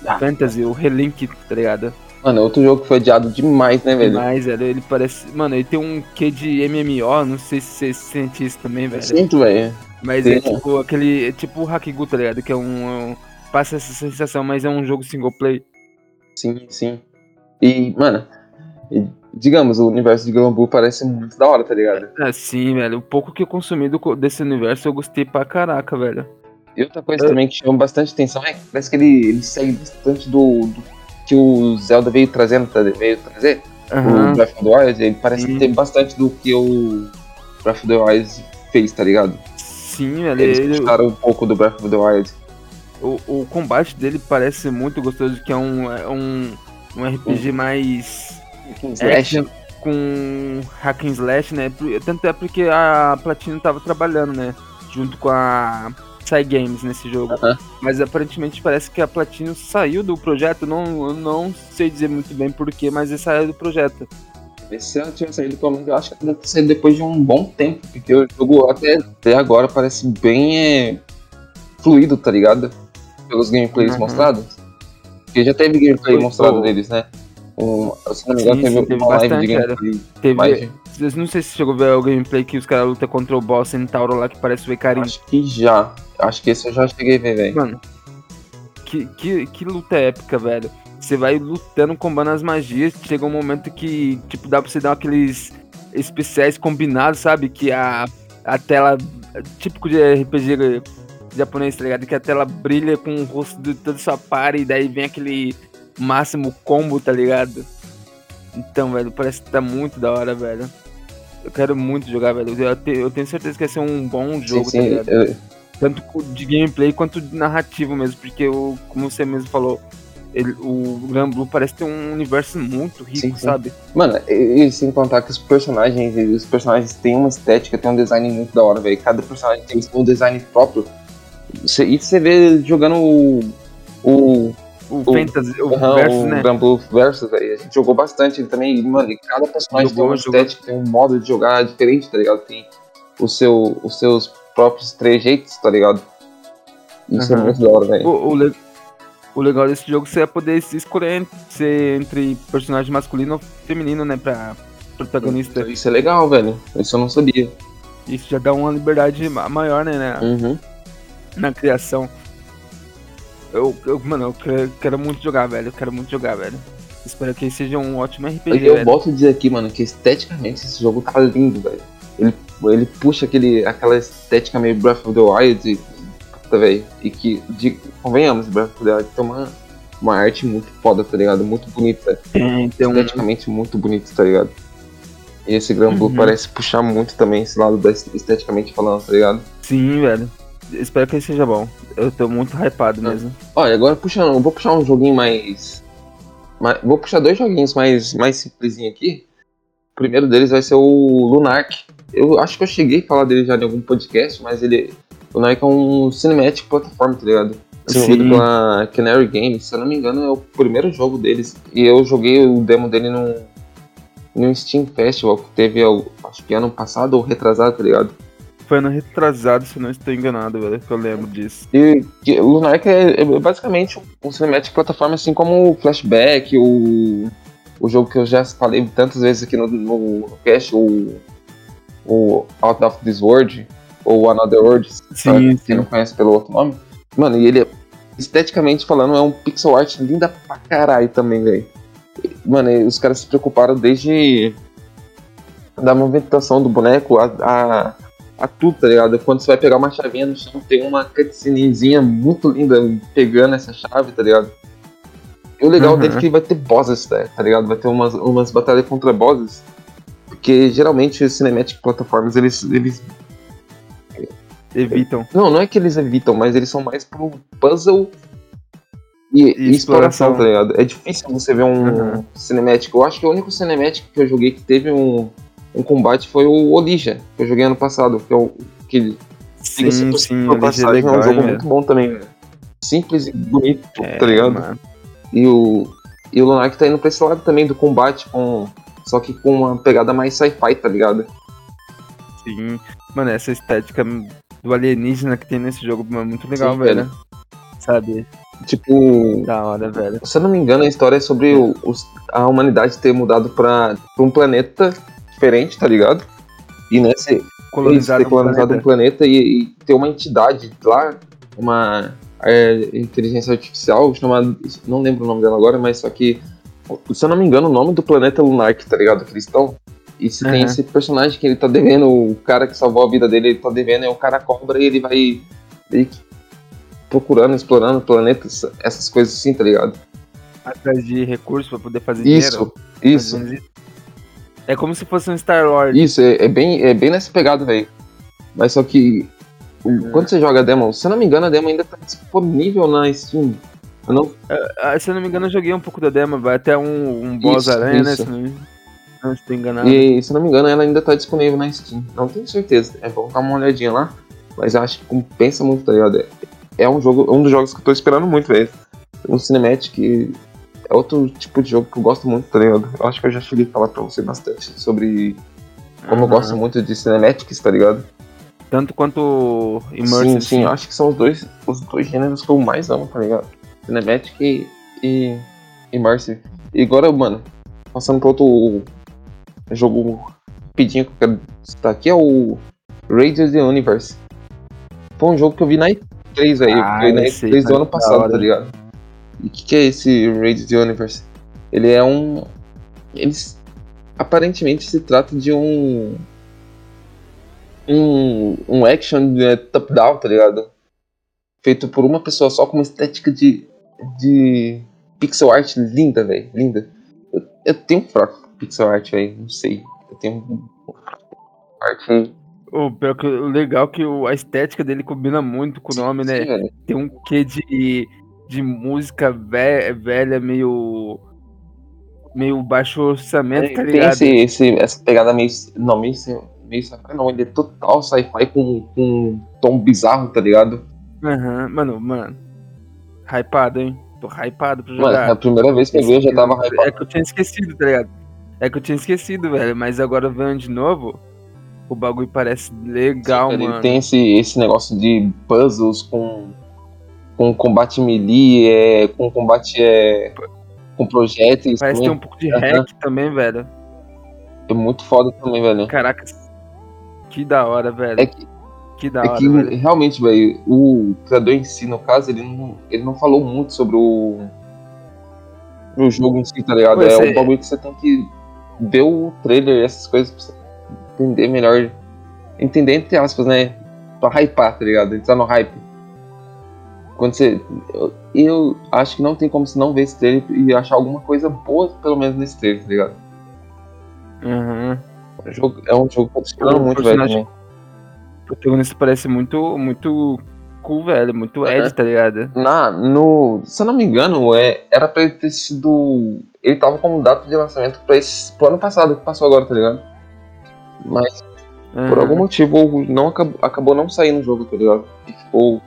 ah. Fantasy, o Relink, tá ligado? Mano, outro jogo que foi adiado demais, né, velho? Demais, velho. Ele parece. Mano, ele tem um quê de MMO, não sei se você sente isso também, velho. sinto, velho. Mas Sim. é tipo aquele. É tipo o Hakigu, tá ligado? Que é um, um. Passa essa sensação, mas é um jogo single play. Sim, sim. E, mano, digamos, o universo de Glambu parece muito da hora, tá ligado? É, sim, velho. O pouco que eu consumi do, desse universo eu gostei pra caraca, velho. E outra coisa eu... também que chama bastante atenção é que parece que ele, ele segue bastante do, do que o Zelda veio trazendo, tá, veio trazer. Uhum. O Breath of the Wild, ele parece que tem bastante do que o Breath of the Wild fez, tá ligado? Sim, velho. Eles ele... um pouco do Breath of the Wild. O, o combate dele parece muito gostoso, que é um, é um, um RPG mais slash. com hack and slash, né? Tanto é porque a Platinum tava trabalhando, né? Junto com a Psy Games nesse jogo. Uh -huh. Mas aparentemente parece que a Platinum saiu do projeto. Não, não sei dizer muito bem porquê, mas ele saiu do projeto. Se ela tinha saído, pelo menos eu acho que deve ter saído depois de um bom tempo, porque o jogo até, até agora parece bem é, fluido, tá ligado? Pelos gameplays uhum. mostrados. Porque já teve gameplay mostrado deles, né? Um, se não me engano, teve, teve uma bastante, de. Teve, mais... Não sei se chegou a ver o gameplay que os caras lutam contra o boss Centauro lá que parece o Icarim. Acho que já. Acho que esse eu já cheguei a ver, velho. Mano, que, que, que luta épica, velho. Você vai lutando, combando as magias. Chega um momento que, tipo, dá pra você dar aqueles especiais combinados, sabe? Que a, a tela. Típico de RPG japonês, tá ligado? Que a tela brilha com o rosto de toda sua par e daí vem aquele máximo combo, tá ligado? Então, velho, parece que tá muito da hora, velho. Eu quero muito jogar, velho. Eu, te, eu tenho certeza que vai ser um bom jogo, sim, sim, tá ligado? Eu... Tanto de gameplay quanto de narrativo mesmo, porque, eu, como você mesmo falou, ele, o Grand Blue parece ter um universo muito rico, sim, sabe? Mano, e, e, sem contar que os personagens, os personagens têm uma estética, têm um design muito da hora, velho. Cada personagem tem um design próprio. E você vê jogando o, o o, o Fantasy, o uhum, Versus, o né? Bamboo Versus, velho. A gente jogou bastante ele também. Mano, e cada personagem jogou, tem uma jogou. estética, tem um modo de jogar diferente, tá ligado? Tem o seu, os seus próprios trejeitos, tá ligado? Isso uhum. é muito da hora, velho. O, o, o, legal desse jogo é você poder escolher ser entre personagem masculino ou feminino, né? Pra protagonista. Isso é legal, velho. Isso eu não sabia. Isso já dá uma liberdade maior, né? né? Uhum. Na criação. Eu, eu, mano, eu quero, quero, muito jogar, velho. Eu quero muito jogar, velho. Espero que seja um ótimo RPG. Eu velho. volto a dizer aqui, mano, que esteticamente esse jogo tá lindo, velho. Ele, ele puxa aquele, aquela estética meio Breath of the Wild, e, puta, velho. E que, de, convenhamos, Breath of the Wild tem uma, uma arte muito foda, tá ligado? Muito bonita. É, então... Esteticamente muito bonito, tá ligado? E esse Grand Blue uhum. parece puxar muito também esse lado da esteticamente falando, tá ligado? Sim, velho. Espero que ele seja bom. Eu tô muito hypado mesmo. Olha, agora puxando, vou puxar um joguinho mais. mais vou puxar dois joguinhos mais, mais simplesinho aqui. O primeiro deles vai ser o Lunark. Eu acho que eu cheguei a falar dele já em algum podcast, mas ele. O Lunark é um cinematic plataforma, tá ligado? Desenvolvido pela Canary Games, se eu não me engano, é o primeiro jogo deles. E eu joguei o demo dele num, num Steam Festival que teve, acho que ano passado ou retrasado, tá ligado? Foi ano retrasado, se não estou enganado, velho, que eu lembro disso. E, e o Lunark é, é, basicamente um cinematic plataforma, assim como o Flashback, o, o jogo que eu já falei tantas vezes aqui no, no cast, o, o Out of This World, ou Another World, sim, quem não conhece pelo outro nome. Mano, e ele, esteticamente falando, é um pixel art linda pra caralho também, velho. Mano, os caras se preocuparam desde da movimentação do boneco a, a a tudo, tá ligado? Quando você vai pegar uma chavinha no chão, tem uma cutscenezinha muito linda pegando essa chave, tá ligado? E o legal uhum. dele é que vai ter bosses, tá, tá ligado? Vai ter umas, umas batalhas contra bosses. Porque geralmente os cinematic plataformas eles, eles. Evitam. Não, não é que eles evitam, mas eles são mais pro puzzle e, e exploração. exploração, tá ligado? É difícil você ver um uhum. cinemático. Eu acho que o único cinemático que eu joguei que teve um um combate foi o Olija, que eu joguei ano passado, que é o que Sim, sim, é passagem, legal, é um jogo muito bom também. velho. Simples e bonito, velho? tá ligado? mano. E o, e o Lunar tá indo pra esse lado também do combate, com, só que com uma pegada mais sci-fi, tá ligado? Sim. Mano, essa estética do alienígena que tem nesse jogo é muito legal, Sim, velho. Sabe? Tipo, Da hora, velho. se eu não me engano, a história é sobre o- os- a humanidade ter mudado pra, pra um planeta diferente, tá ligado? E nesse, Colonizado ter colonizado um um planeta e, e ter uma entidade lá, uma é, inteligência artificial chamada. Não lembro o nome dela agora, mas só que. Se eu não me engano, o nome do planeta é Lunark, tá ligado? Cristão. E se tem Aham. esse personagem que ele tá devendo, o cara que salvou a vida dele, ele tá devendo, é o cara cobra e ele vai que procurando, explorando planetas, essas coisas assim, tá ligado? atrás de recursos pra poder fazer Isso, dinheiro. isso. Menos É como se fosse um Star Lord. Isso, é, é bem, é bem nessa pegada, velho. Mas só que o- quando você joga a demo, se eu não me engano, a demo ainda tá disponível na Steam. Eu não, Ah, se eu não me engano, eu joguei um pouco da demo, vai até um, um boss aranha, né? Se não, não estou enganado. e se eu não me engano, ela ainda tá disponível na Steam. Não tenho certeza. É bom dar uma olhadinha lá. Mas eu acho que compensa muito, tá ligado? É, é um jogo, um dos jogos que eu tô esperando muito, velho. O Cinematic é outro tipo de jogo que eu gosto muito, tá ligado? Eu acho que eu já cheguei a falar pra você bastante sobre como eu Aham. gosto muito de cinematics, tá ligado? Tanto quanto Immersive. sim, sim, eu acho que são os dois, os dois gêneros que eu mais amo, tá ligado? Cinematic e, e Immersive. E agora, mano, passando pro outro jogo rapidinho que eu quero citar aqui, é o Radio the Universe. Foi um jogo que eu vi na E3, velho. Ah, na eu sei, E3 do ano passado, tá ligado? E o que, que é esse Radio the Universe? Ele é um. Eles. Aparentemente se trata de um. Um, um action é, top-down, tá ligado? Feito por uma pessoa só com uma estética de. de pixel art linda, velho. Linda. Eu, eu tenho um fraco pixel art, velho. Não sei. Eu tenho um. Arte. O, pior que, o legal é que a estética dele combina muito com o nome, né? Sim. Tem um quê de, de música ve- velha, meio. meio baixo orçamento, tá É, Tem ligado? esse, esse, essa pegada meio. Não, meio, meio sci-fi, não. Ele é total sci-fi com, com um tom bizarro, tá ligado? Aham, Mano, mano. Hypado, hein? Tô hypado pra Mano, jogar. a primeira vez que eu vi, eu já tava É hypado. que eu tinha esquecido, tá ligado? É que eu tinha esquecido, velho. Mas agora vendo de novo, o bagulho parece legal, Ele mano. tem esse, esse negócio de puzzles com, com combate melee, é, com combate é, com projéteis. Parece ter um pouco de hack também, velho. É muito foda também, velho. Caraca, que da hora, velho. É que, Que da é hora, que velho. realmente, velho, o criador em si, no caso, ele não, ele não falou muito sobre o, o jogo em si, tá ligado? Pô, é esse- um bagulho que você tem que ver o trailer, essas coisas, pra você entender melhor. Entender entre aspas, né? Pra hypar, tá ligado? Entrar no hype. Quando você. Eu, eu acho que não tem como você não ver esse trailer e achar alguma coisa boa, pelo menos nesse trailer, tá ligado? Aham. É um jogo, é um jogo que eu tô esperando O muito, velho. O protagonista parece muito, muito cool, velho. Muito Aham. Ed, tá ligado? Na, no, se eu não me engano, é, era pra ele ter sido. Ele tava como data de lançamento pra esse pro ano passado, que passou agora, tá ligado? Mas por Aham. algum motivo não acabou, acabou não saindo o jogo, tá ligado? E ficou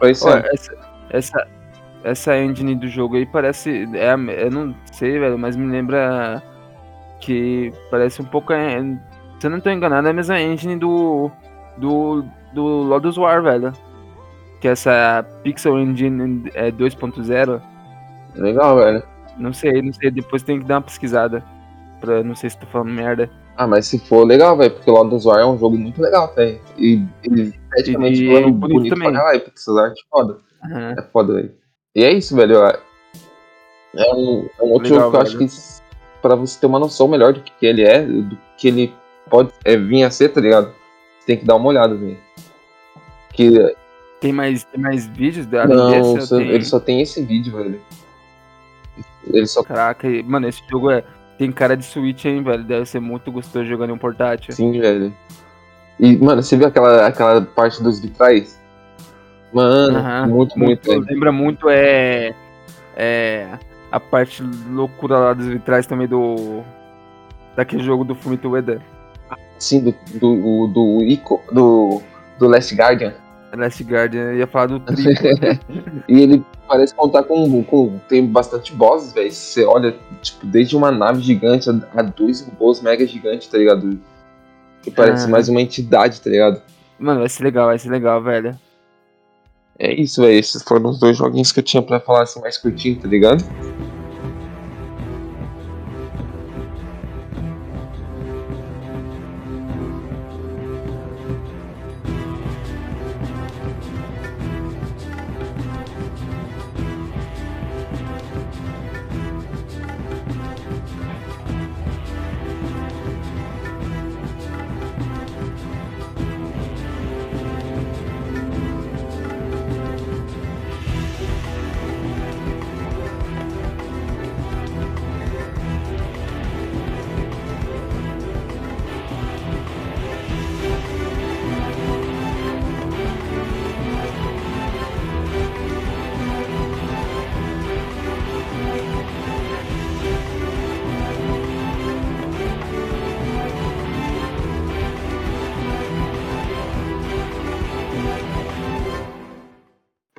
ano. essa, essa, essa engine do jogo aí parece. É, eu não sei, velho, mas me lembra que parece um pouco. é, Se eu não tô enganado, é a mesma engine do. do. do Lotus War, velho. Que é essa Pixel Engine é, 2.0. Legal, velho. Não sei, não sei. Depois tem que dar uma pesquisada. Pra, não sei se tô falando merda. Ah, mas se for legal, velho, porque o Lord of War é um jogo muito legal, velho. E ele esteticamente E- falando e bonito bonito também. pra caralho, pixel art foda. Aham. É foda, velho. E é isso, velho. É um, é um outro Legal, jogo que eu acho que pra você ter uma noção melhor do que que ele é, do que ele pode é, vir a ser, tá ligado? Você tem que dar uma olhada, velho. Que Tem mais, tem mais vídeos além não, só- tem- ele só tem esse vídeo, velho. Ele só Caraca, mano, esse jogo é. Tem cara de Switch, hein, velho? Deve ser muito gostoso jogando em um portátil. Sim, velho. E, mano, você viu aquela, aquela parte dos vitrais? Mano, Aham, muito, muito, velho. Lembra muito, é. É. A parte loucura lá dos vitrais também do. Daquele jogo do Fumito Ueda. Sim, do, do, do, Ico, do, do Last Guardian. Last Guardian, eu ia falar do triplo. *laughs* e ele parece contar com, com tem bastante bosses, velho. Você olha, tipo, desde uma nave gigante a, a dois robôs mega gigantes, tá ligado? Que parece ah. mais uma entidade, tá ligado? Mano, vai ser legal, vai ser legal, velho. É isso, velho. Esses foram os dois joguinhos que eu tinha pra falar assim mais curtinho, tá ligado?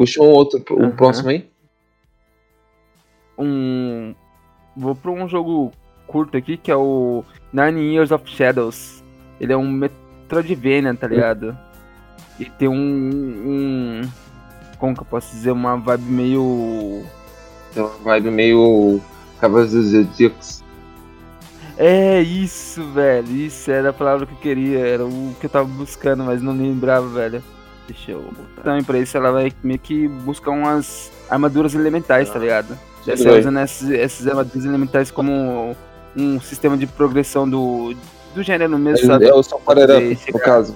Puxa um outro, o uhum. próximo aí. Um. Vou pra um jogo curto aqui que é o Nine Years of Shadows. Ele é um Metroidvania, tá ligado? E tem um, um. Como que eu posso dizer? Uma vibe meio. Tem uma vibe meio. Cavaleiros dos Zodíacos. É isso, velho. Isso era a palavra que eu queria. Era o que eu tava buscando, mas não lembrava, velho. Deixa eu botar. Também pra isso ela vai meio que buscar umas armaduras elementais, tá ligado? Você usando essas, essas armaduras elementais como um sistema de progressão do, do gênero mesmo, é, sabe? É o seu power up, no caso.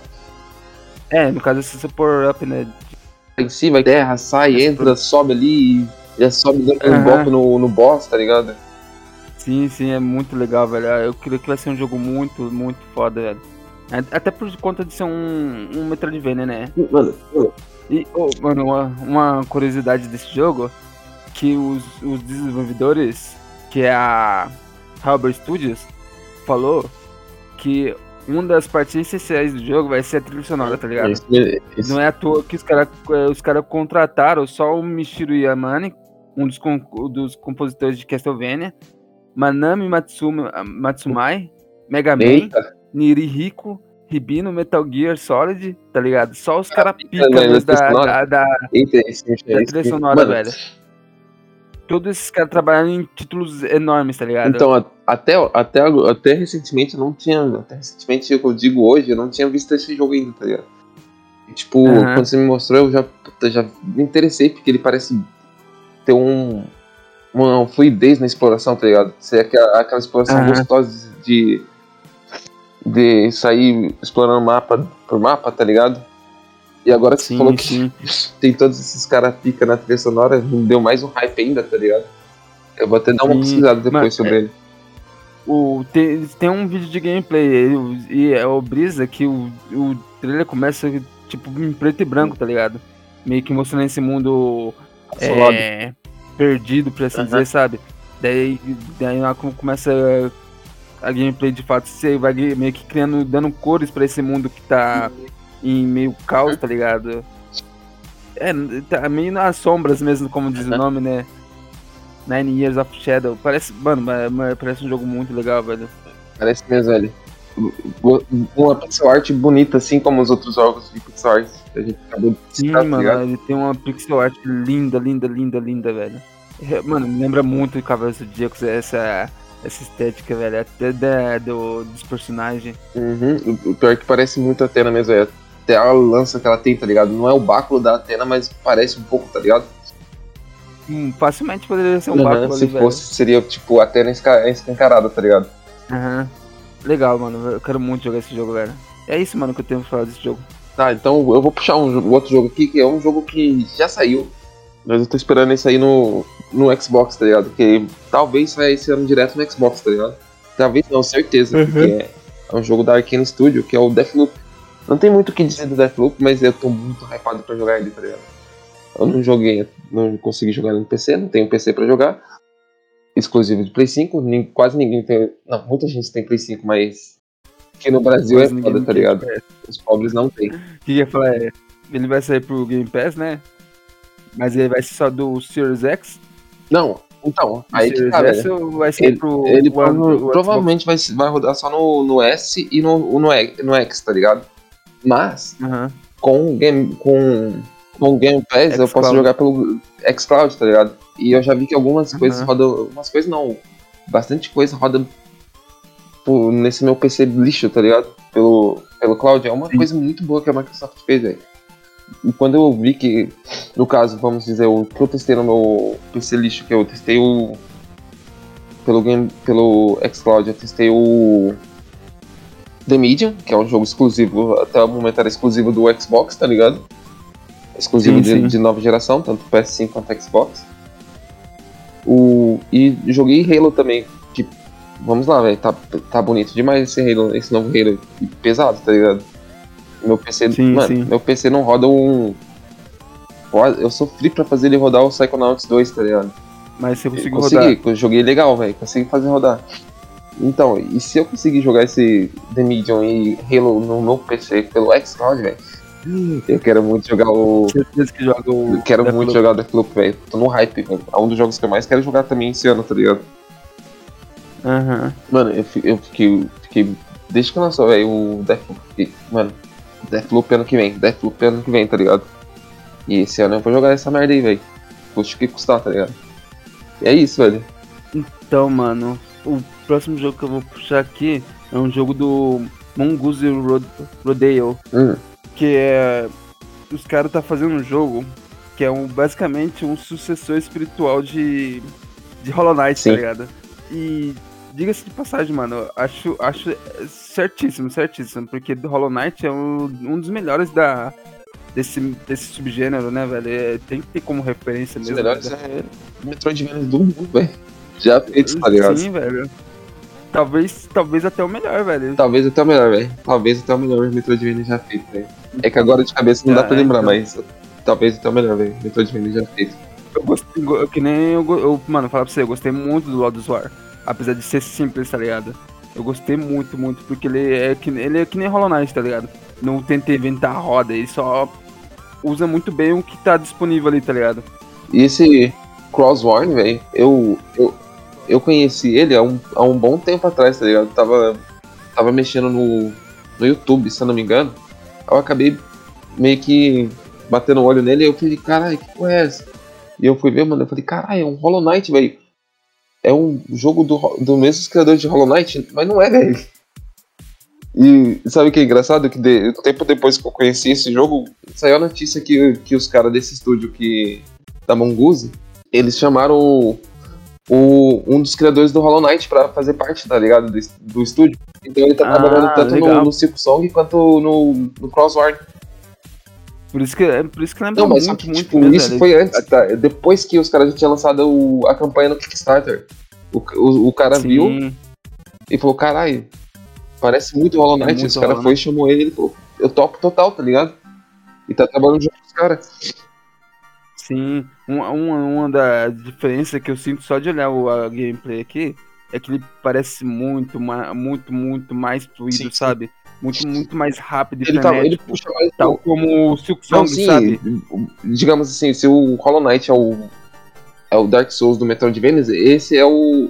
É, no caso esse seu power up, né? Em cima, terra, sai, entra, sobe ali e já sobe dando um golpe no, no boss, tá ligado? Sim, sim, é muito legal, velho. Eu creio que vai ser um jogo muito, muito foda, velho. Até por conta de ser um, um Metroidvania, né? Mano, e, oh, mano, uma, uma, curiosidade desse jogo, que os, os desenvolvedores, que é a Harbor Studios, falou que uma das partes essenciais do jogo vai ser a trilha sonora, tá ligado? Isso, isso. Não é à toa que os caras os cara contrataram só o Michiru Yamane, um dos, dos compositores de Castlevania, Manami Matsuma, Matsumai, Mega Man, Eita. Nirihiko, Ribino, Metal Gear Solid, tá ligado? Só os caras pica da, da, da, Eita, da trilha sonora, velho. Todos esses caras trabalhando em títulos enormes, tá ligado? Então, até, até, até recentemente eu não tinha. Até recentemente, eu digo hoje, eu não tinha visto esse jogo ainda, tá ligado? E, tipo, uhum. quando você me mostrou, eu já, já me interessei, porque ele parece ter um, uma fluidez na exploração, tá ligado? Ser aquela, aquela exploração uhum. gostosa de de sair explorando mapa por mapa, tá ligado? E agora que sim, você falou que sim. *laughs* tem todos esses caras pica na trilha sonora, deu mais um hype ainda, tá ligado? Eu vou até dar uma sim, pesquisada depois mas, sobre é, ele. O, tem, tem um vídeo de gameplay e é o Brisa que o, o trailer começa tipo em preto e branco, tá ligado? Meio que mostrando esse mundo é, perdido, pra assim uhum. dizer, sabe? Daí, daí começa a gameplay de fato você vai meio que criando, dando cores para esse mundo que tá em meio caos, tá ligado? É, tá meio nas sombras mesmo, como diz o nome, né? Nine Years of Shadow. Parece, mano, parece um jogo muito legal, velho. Parece mesmo, velho. Uma pixel art bonita, assim como os outros jogos de pixel art a gente acabou de citar, Sim, tá mano, ele tem uma pixel art linda, linda, linda, linda, velho. Mano, me lembra muito de Cavaleiros do Zodíaco, essa essa estética, velho, até da, do, dos personagens. Uhum. O pior é que parece muito a Atena mesmo, é até a lança que ela tem, tá ligado? Não é o báculo da Atena, mas parece um pouco, tá ligado? Hum, facilmente poderia ser um uhum, báculo Se ali, fosse, velho. seria tipo a Atena escancarada, tá ligado? Aham. Uhum. Legal, mano. Eu quero muito jogar esse jogo, velho. É isso, mano, que eu tenho pra falar desse jogo. Tá, então eu vou puxar um outro jogo aqui, que é um jogo que já saiu. Mas eu tô esperando esse aí no, no Xbox, tá ligado? Porque talvez saia esse ano direto no Xbox, tá ligado? Talvez não, certeza, uhum. porque é, é, um jogo da Arkane Studio, que é o Deathloop. Não tem muito o que dizer do Deathloop, mas eu tô muito hypado pra jogar ele, tá ligado? Eu não joguei, não consegui jogar no PC, não tenho PC pra jogar. Exclusivo de Play 5, nem, quase ninguém tem. Não, muita gente tem Play 5, mas que no Brasil é Mas ninguém foda, tá ligado? Os pobres não tem. O que ia falar é, ele vai sair pro Game Pass, né? Mas ele vai ser só do Series X? Não, então, aí que Series tá, velho. vai ser Ele, pro ele o- prova- o provavelmente vai, vai rodar só no, no S e no, no, X, no X, tá ligado? Mas, Aham. com o Game, com, com Game Pass, eu posso jogar pelo xCloud, tá ligado? E eu já vi que algumas Aham. coisas rodam. Algumas coisas não. Bastante coisa roda pô, nesse meu PC lixo, tá ligado? Pelo, pelo cloud. É uma Sim. coisa muito boa que a Microsoft fez, velho. E quando eu vi que, no caso, vamos dizer, o que eu testei no meu PC lixo, que eu testei o. Pelo game, pelo xCloud, eu testei o. The Medium, que é um jogo exclusivo, até o momento era exclusivo do Xbox, tá ligado? Exclusivo Sim, de, sim. de nova geração, tanto PS5 quanto Xbox. O, e joguei Halo também, que, vamos lá, velho, tá, tá bonito demais esse Halo, esse novo Halo, pesado, tá ligado? Meu PC, Sim, mano, sim. meu PC não roda um... Eu sofri pra fazer ele rodar o Psychonauts 2, tá ligado? Mas você conseguiu consegui, rodar. eu joguei legal, velho. Consegui fazer rodar. Então, e se eu conseguir jogar esse The Medium e Halo no meu PC pelo xCloud, velho? Eu quero muito jogar o. Certeza que joga o. Quero Deathloop. muito jogar o Deathloop, velho. Tô no hype, velho. É um dos jogos que eu mais quero jogar também esse ano, tá ligado? Aham. Mano, eu, eu fiquei, fiquei. Desde que lançou, velho, o Deathloop. Fiquei, mano, Deathloop ano que vem. Deathloop ano que vem, tá ligado? E esse ano eu vou jogar essa merda aí, velho. Custe o que custar, tá ligado? E é isso, velho. Então, mano, o próximo jogo que eu vou puxar aqui é um jogo do Mongoose Rod Rodeo, Hum, que é. Os caras tá fazendo um jogo que é um, basicamente um sucessor espiritual de. de Hollow Knight, Sim. tá ligado? E diga-se de passagem, mano, acho, acho certíssimo, certíssimo, porque do Hollow Knight é um, um dos melhores da. Desse, desse subgênero, né, velho? É, tem que ter como referência os mesmo. melhores velho. é Metroidvania do mundo, velho. Já feitos, tá ligado? Sim, velho. Talvez, talvez até o melhor, velho. Talvez até o melhor, velho. Talvez até o melhor Metroidvania já feito, velho. É que agora de cabeça não dá Ah, pra lembrar, então. mas talvez até o melhor, velho. Metroidvania já feito. Eu gostei, go- que nem eu, eu, mano, falar pra você, eu gostei muito do Lord of War. Apesar de ser simples, tá ligado? Eu gostei muito, muito, porque ele é que, ele é que nem Hollow Knight, tá ligado? Não tenta inventar a roda, ele só usa muito bem o que tá disponível ali, tá ligado? E esse Crossworn, velho, eu, eu, eu conheci ele há um, há um bom tempo atrás, tá ligado? Tava, tava mexendo no, no YouTube, se eu não me engano. Eu acabei meio que batendo o olho nele e eu falei, caralho, que porra é essa? E eu fui ver, mano, eu falei, caralho, é um Hollow Knight, velho. É um jogo do, do mesmo criador de Hollow Knight, mas não é, velho. E sabe o que é engraçado? Que de, tempo depois que eu conheci esse jogo, saiu a notícia que, que os caras desse estúdio que. da Mongoose, eles chamaram o, o- um dos criadores do Hollow Knight pra fazer parte, tá ligado? Do, do estúdio. Então ele tá Ah, trabalhando tanto no, legal. no Silk Song quanto no, no Crossword. Por isso que, é por isso que lembra Não, mas muito, que, muito tipo, mesmo, isso velho. foi antes, tá? Depois que os caras já tinham lançado o- a campanha no Kickstarter. O, o, o cara Sim. viu e falou, caralho, parece muito Hollow É Knight. muito os caras foi e chamou ele ele falou, eu topo total, tá ligado? E tá trabalhando junto com os caras. Sim, uma, uma, uma da diferença que eu sinto só de olhar o a gameplay aqui é que ele parece muito, muito, muito mais fluido, Sim, sim. Muito, muito mais rápido e Ele, tá, ele frenético, puxa mais. tal como o Silk Não, Song, sim, sabe? digamos assim, se o Hollow Knight é o, é o Dark Souls do Metroidvania, esse é o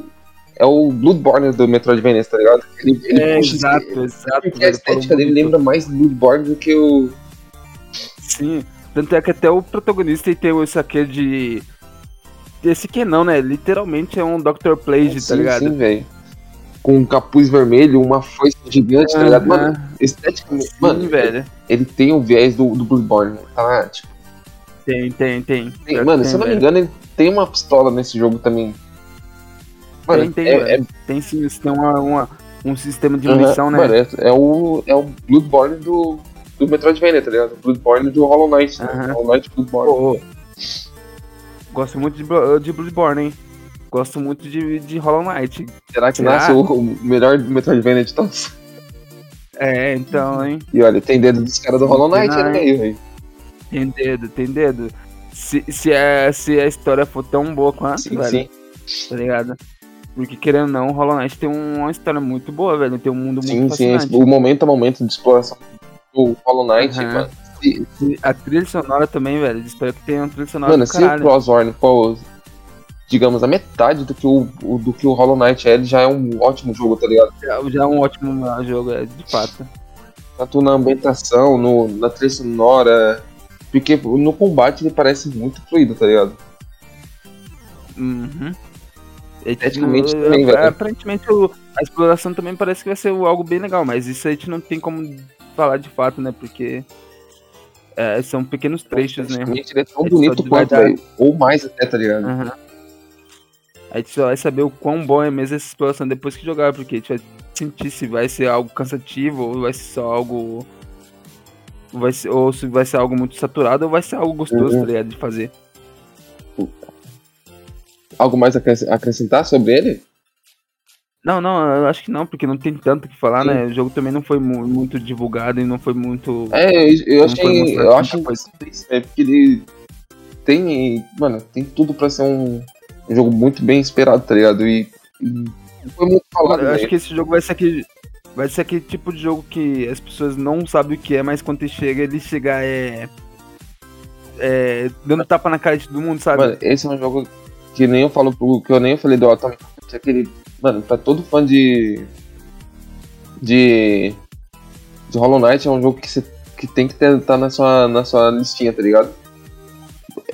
é o Bloodborne do Metroidvania, tá ligado? Ele, ele É, puxa exato, exato. porque a estética dele lembra mais Bloodborne do que o Sim, tanto é que até o protagonista ele tem esse aqui de... Esse que não, né? Literalmente é um Dr. Plague, tá sim, ligado? sim, velho. Com um capuz vermelho, uma foice gigante, tá ligado? Mano, esteticamente, sim, mano, velho. ele tem o viés do, do Bloodborne, tá? Tipo, Tem, tem, tem. tem- mano, tem, se eu não me engano, ele tem uma pistola nesse jogo também. Mano, Tem, tem, é, velho. Tem sim, isso tem uma, uma- um sistema de munição, né? Mano, é, é o, é o Bloodborne do, do Metroidvania, tá ligado? O Bloodborne do Hollow Knight. né? Aham. Hollow Knight Bloodborne. Pô, gosto muito de, de Bloodborne, hein? Gosto muito de, de Hollow Knight. Será que será? nasce o, o melhor Metroidvania de todos? É, então, hein? E olha, tem dedo dos caras do Hollow Knight aí meio, velho. Tem dedo, tem dedo. Se, se, a, se a história for tão boa quanto, Sim, velho, sim. tá ligado? Porque, querendo ou não, o Hollow Knight tem uma história muito boa, velho. Tem um mundo sim, muito sim, fascinante. o momento a momento de exploração do Hollow Knight, Aham. mano. Se, A trilha sonora também, velho. Espero que tenha uma trilha sonora mano, se o caralho. Crossworn for, digamos, a metade do que o, do que o Hollow Knight é, ele já é um ótimo jogo, tá ligado? Já, já é um ótimo jogo, é, de fato. Tanto na ambientação, no, na trilha sonora. Porque no combate ele parece muito fluido, tá ligado? Uhum. Esteticamente tipo, também, é, velho. Aparentemente a exploração também parece que vai ser algo bem legal, mas isso a gente não tem como falar de fato, né? Porque é, são pequenos trechos, né? Ele é tão Ele bonito quanto, velho. Ou mais até, tá ligado? Aham. A gente só vai saber o quão bom é mesmo essa exploração depois que jogar, porque a gente vai sentir se vai ser algo cansativo ou vai ser só algo. Vai ser, ou se vai ser algo muito saturado ou vai ser algo gostoso, Uhum. tá ligado? De fazer. Algo mais a acres- acrescentar sobre ele? Não, não, eu acho que não, porque não tem tanto o que falar, Sim. né? O jogo também não foi mu- muito divulgado e não foi muito. É, eu, eu achei. Eu acho é porque ele tem. Mano, tem tudo pra ser um, um jogo muito bem esperado, tá ligado? E, e foi muito falado, eu acho que esse jogo vai ser aquele. Vai ser aquele tipo de jogo que as pessoas não sabem o que é, mas quando ele chega, ele chega é. É. Dando tapa na cara de todo mundo, sabe? Mano, esse é um jogo que nem eu falo pro. que eu nem falei do Atomic Heart, é aquele. Mano, pra todo fã de. De. De Hollow Knight é um jogo que você que tem que ter, tá na sua, na sua listinha, tá ligado?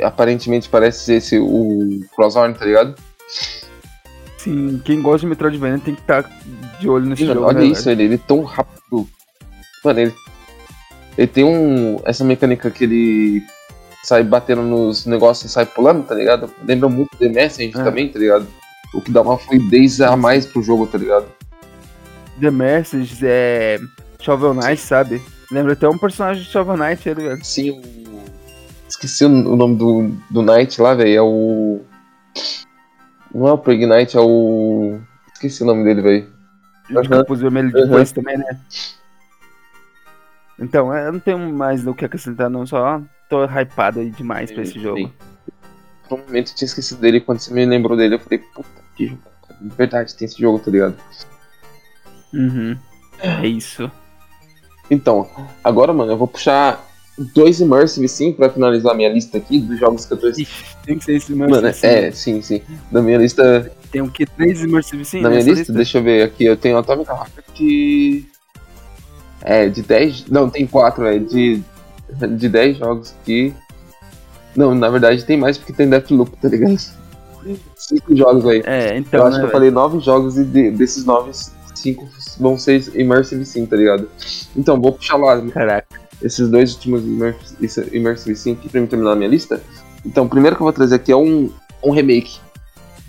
Aparentemente parece ser esse o Crosshorn, tá ligado? Sim, quem gosta de Metroidvania tem que estar de olho nesse Mano, jogo. olha né, isso, ele, ele é tão rápido. Mano, ele, ele tem um. Essa mecânica que ele sai batendo nos negócios e sai pulando, tá ligado? Lembra muito The Message É. também, tá ligado? O que dá uma fluidez a mais pro jogo, tá ligado? The Message é. Shovel Knight, sabe? Lembra até um personagem de Shovel Knight, ele, velho. Sim. Esqueci o o nome do, do Knight lá, velho. É o. Não é o Knight, é o. Esqueci o nome dele, velho. De capuz vermelho Aham. depois também, né? Então, é, eu não tenho mais o que acrescentar, não. Só tô hypado aí demais pra esse jogo. Por um momento eu tinha esquecido dele, quando você me lembrou dele, eu falei, puta, que jogo. Verdade, tem esse jogo, tá ligado? Uhum. É isso. Então, agora, mano, eu vou puxar dois Immersive sim pra finalizar minha lista aqui dos jogos que eu tô. Ixi, tem que ser esse Mano, Immersive Sim. é, sim, sim. Da minha lista. Tem o que? Três Immersive Sim na minha nessa lista, deixa eu ver aqui, eu tenho Atomic Heart. É, de 10. Não, tem 4, é. De, de 10 jogos aqui. Não, na verdade tem mais porque tem Deathloop, tá ligado? 5 jogos aí. É, então, eu acho né, que eu falei 9 jogos e de- desses 9, 5 vão ser Immersive sim, tá ligado? Então, vou puxar lá Caraca. Esses dois últimos Immersive, Sim aqui pra mim terminar a minha lista. Então, o primeiro que eu vou trazer aqui é um, um remake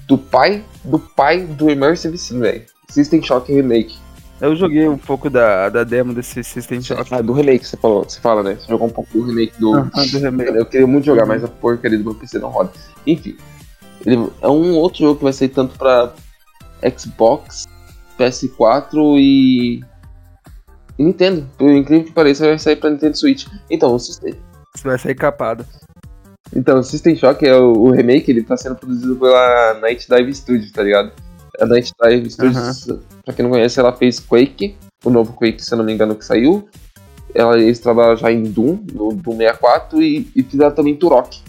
do pai do pai do Immersive Sim, velho. System Shock Remake. Eu joguei um pouco da, da demo desse System Shock. Ah, do remake você falou, você fala, né? Você jogou um pouco do remake do. Aham, do remake. Eu queria muito jogar, mas a porcaria do meu PC não roda. Enfim, ele é um outro jogo que vai sair tanto pra Xbox, PS4 e. e Nintendo. Por incrível que pareça, vai sair pra Nintendo Switch. Então, o System, Você vai sair capado. então, o System Shock é o, o remake, ele tá sendo produzido pela Night Dive Studios, tá ligado? A Night Dive Studios, pra quem não conhece, ela fez Quake, o novo Quake, se eu não me engano, que saiu. Ela, eles trabalham já em Doom, no Doom 64, e, e fizeram também Turok.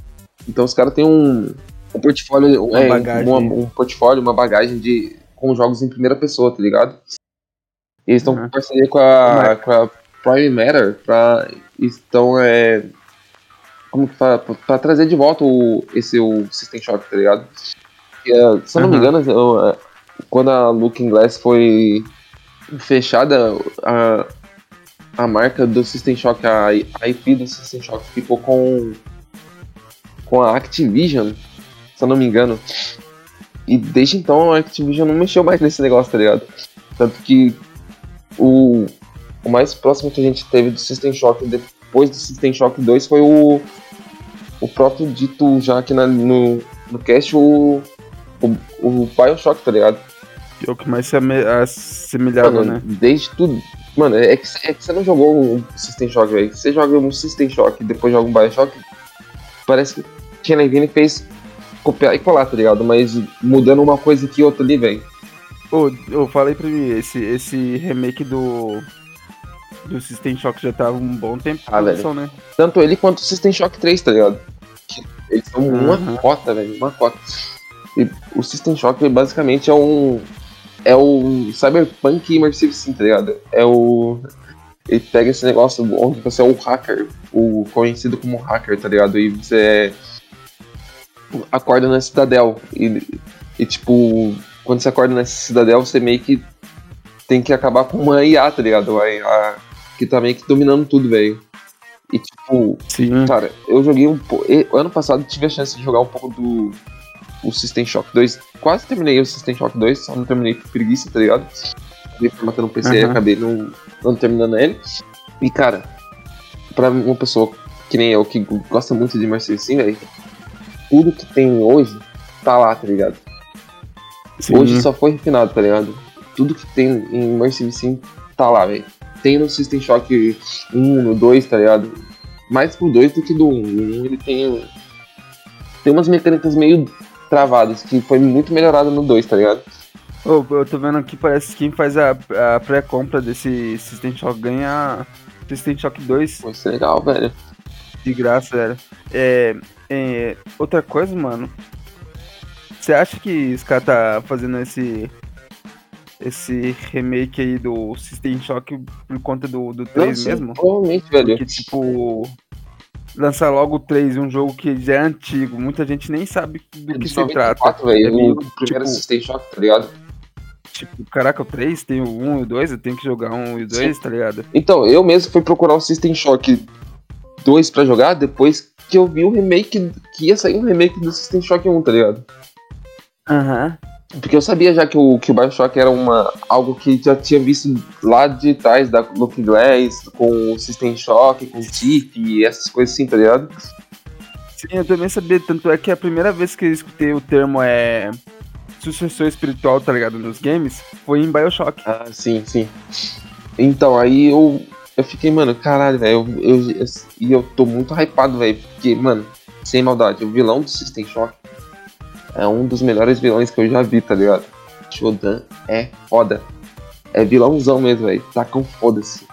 Então os caras têm um, um portfólio, Uma é, um- bagagem. uma- um portfólio, uma bagagem de, com jogos em primeira pessoa, tá ligado? Eles estão Uhum. com parceria com a, com a Prime Matter pra. Estão, é. Como que fala? Pra, pra trazer de volta o, esse o System Shock, tá ligado? E, é, se eu não me Uhum. engano, eu, é, quando a Looking Glass foi fechada, a, a marca do System Shock, a, a IP do System Shock ficou com, com a Activision, se eu não me engano. E desde então a Activision não mexeu mais nesse negócio, tá ligado? Tanto que o, o mais próximo que a gente teve do System Shock depois do System Shock 2 foi o, o próprio dito já aqui na- no, no cast, o, o, o Bioshock, tá ligado? Que é o que mais se assemelhava, Mano, né? desde tudo. Mano, é que, é que você não jogou um System Shock, velho. Você joga um System Shock e depois joga um Bioshock. Parece que Ken Levine fez copiar e colar, tá ligado? Mas mudando uma coisa aqui e outra ali, velho. Ô, eu falei pra mim, esse, esse remake do. Do System Shock já tava um bom tempo Ah, velho. produção, né? Tanto ele quanto o System Shock 3, tá ligado? Eles são uma Uhum. cota, velho. Uma cota. E o System Shock basicamente é um. É o Cyberpunk Immersive Sim, tá ligado? É o. Ele pega esse negócio onde você é o hacker, o conhecido como hacker, tá ligado? E você acorda na cidadel. E, e tipo, quando você acorda nessa cidadel, você meio que tem que acabar com uma IA, tá ligado? Uma IA que tá meio que dominando tudo, velho. E tipo, Sim. Cara, eu joguei um pouco. Ano passado tive a chance de jogar um pouco do o System Shock 2. Quase terminei o System Shock 2, só não terminei por preguiça, tá ligado? Acabei formatando o PC e Aham. acabei não, não terminando ele. E cara, pra uma pessoa que nem eu, que gosta muito de Immersive Sim, velho, tudo que tem hoje tá lá, tá ligado? Sim. Hoje só foi refinado, tá ligado? Tudo que tem em Immersive Sim tá lá, velho. Tem no System Shock 1, no 2, tá ligado? Mais pro 2 do que do 1. O 1 ele tem. Tem umas mecânicas meio travadas, que foi muito melhorado no 2, tá ligado? Ô, eu tô vendo aqui, parece que quem faz a, a pré-compra desse System Shock ganha System Shock 2 Vai ser legal, velho. de graça, velho. É, é, outra coisa, mano. Você acha que os caras tá fazendo esse esse remake aí do System Shock por conta do, do 3 Não, sim, mesmo? Provavelmente, velho. Porque, tipo, lançar logo o 3, um jogo que já é antigo, muita gente nem sabe do que se trata. 94, velho. É meio, o primeiro tipo- System Shock, tá ligado? Tipo, caraca, o 3 tem o 1 e o 2, eu tenho que jogar um e o 2, tá ligado? Então, eu mesmo fui procurar o System Shock 2 pra jogar depois que eu vi o remake, que ia sair um remake do System Shock 1, tá ligado? Aham. Porque eu sabia já que o, que o Bioshock era uma, algo que já tinha visto lá de trás da Looking Glass, com o System Shock, com o Tiff e essas coisas assim, tá ligado? Sim, eu também sabia, tanto é que a primeira vez que eu escutei o termo é sucessor espiritual, tá ligado, nos games, foi em Bioshock. Ah, sim, sim. Então, aí eu, eu fiquei, mano, caralho, velho, eu, eu, eu- eu tô muito hypado, velho, porque, mano, sem maldade, o vilão do System Shock é um dos melhores vilões que eu já vi, tá ligado? Shodan é foda. É vilãozão mesmo, velho. Tacam foda-se.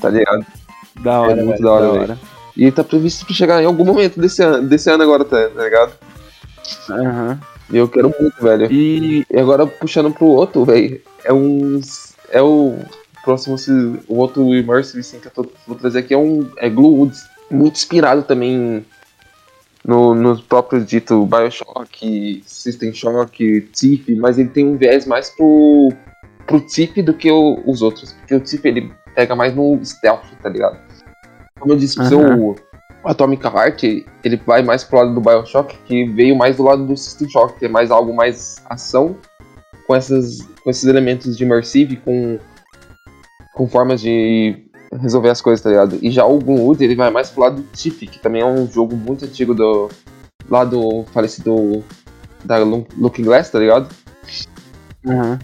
Tá ligado? Da hora, É muito velho, da hora, velho. E tá previsto pra chegar em algum momento desse ano, desse ano agora, tá, tá ligado? Aham. E eu quero muito, velho. E E agora puxando pro outro, velho, é um. É o próximo. O outro Immersive Sim que eu tô, vou trazer aqui é um. É Gluewoods. Muito inspirado também no, nos próprios dito Bioshock, System Shock, Tiff, mas ele tem um viés mais pro. pro Tiff do que o- os outros. Porque o Tiff ele pega mais no stealth, tá ligado? Como eu disse Aham. o Atomic Heart, ele vai mais pro lado do Bioshock, que veio mais do lado do System Shock, que é mais algo mais ação, com, essas, com esses elementos de immersive, com, com formas de resolver as coisas, tá ligado? E já o Gunwood, ele vai mais pro lado do Tiff, que também é um jogo muito antigo do lá do falecido da Looking Glass, tá ligado? Aham.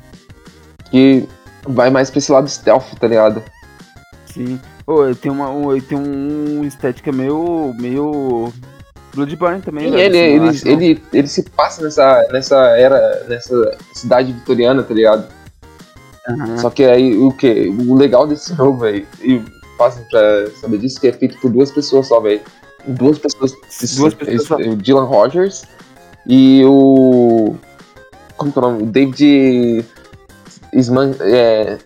Que vai mais pra esse lado stealth, tá ligado? Sim. Ô, ele tem uma, um, ele tem um estética meio. meio. Bloodborne também, velho, ele, não ele, não? ele, ele se passa nessa, nessa era, nessa cidade vitoriana, tá ligado? Aham. Só que aí o que? O legal desse *laughs* jogo, velho, e fácil pra saber disso, que é feito por duas pessoas só, velho. Duas pessoas. Duas pessoas só. O Dylan Rogers e o. Como que é o nome? O David Isman, é,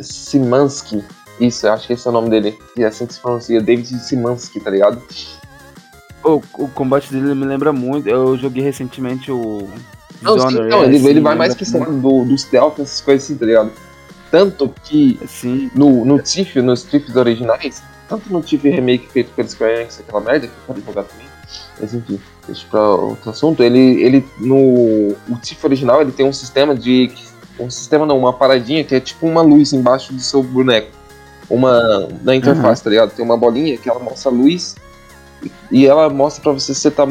Simansky. Isso, acho que esse é o nome dele. E é assim que se pronuncia, David Simansky, tá ligado? Ô, o combate dele me lembra muito. Eu joguei recentemente o. Não, sim, não, é, ele, assim, ele vai mais lembra pra esse lado do, do stealth, essas coisas assim, tá ligado? Tanto que Sim. no, no Tiff, nos Tiffs originais, tanto no Tiff remake feito pela Square Enix, aquela merda, que eu quero jogar também, mas enfim, deixa pra outro assunto, ele, ele no o Tiff original, ele tem um sistema de, um sistema não, uma paradinha que é tipo uma luz embaixo do seu boneco, uma, na interface, tá ligado? Tem uma bolinha que ela mostra a luz e ela mostra pra você se você tá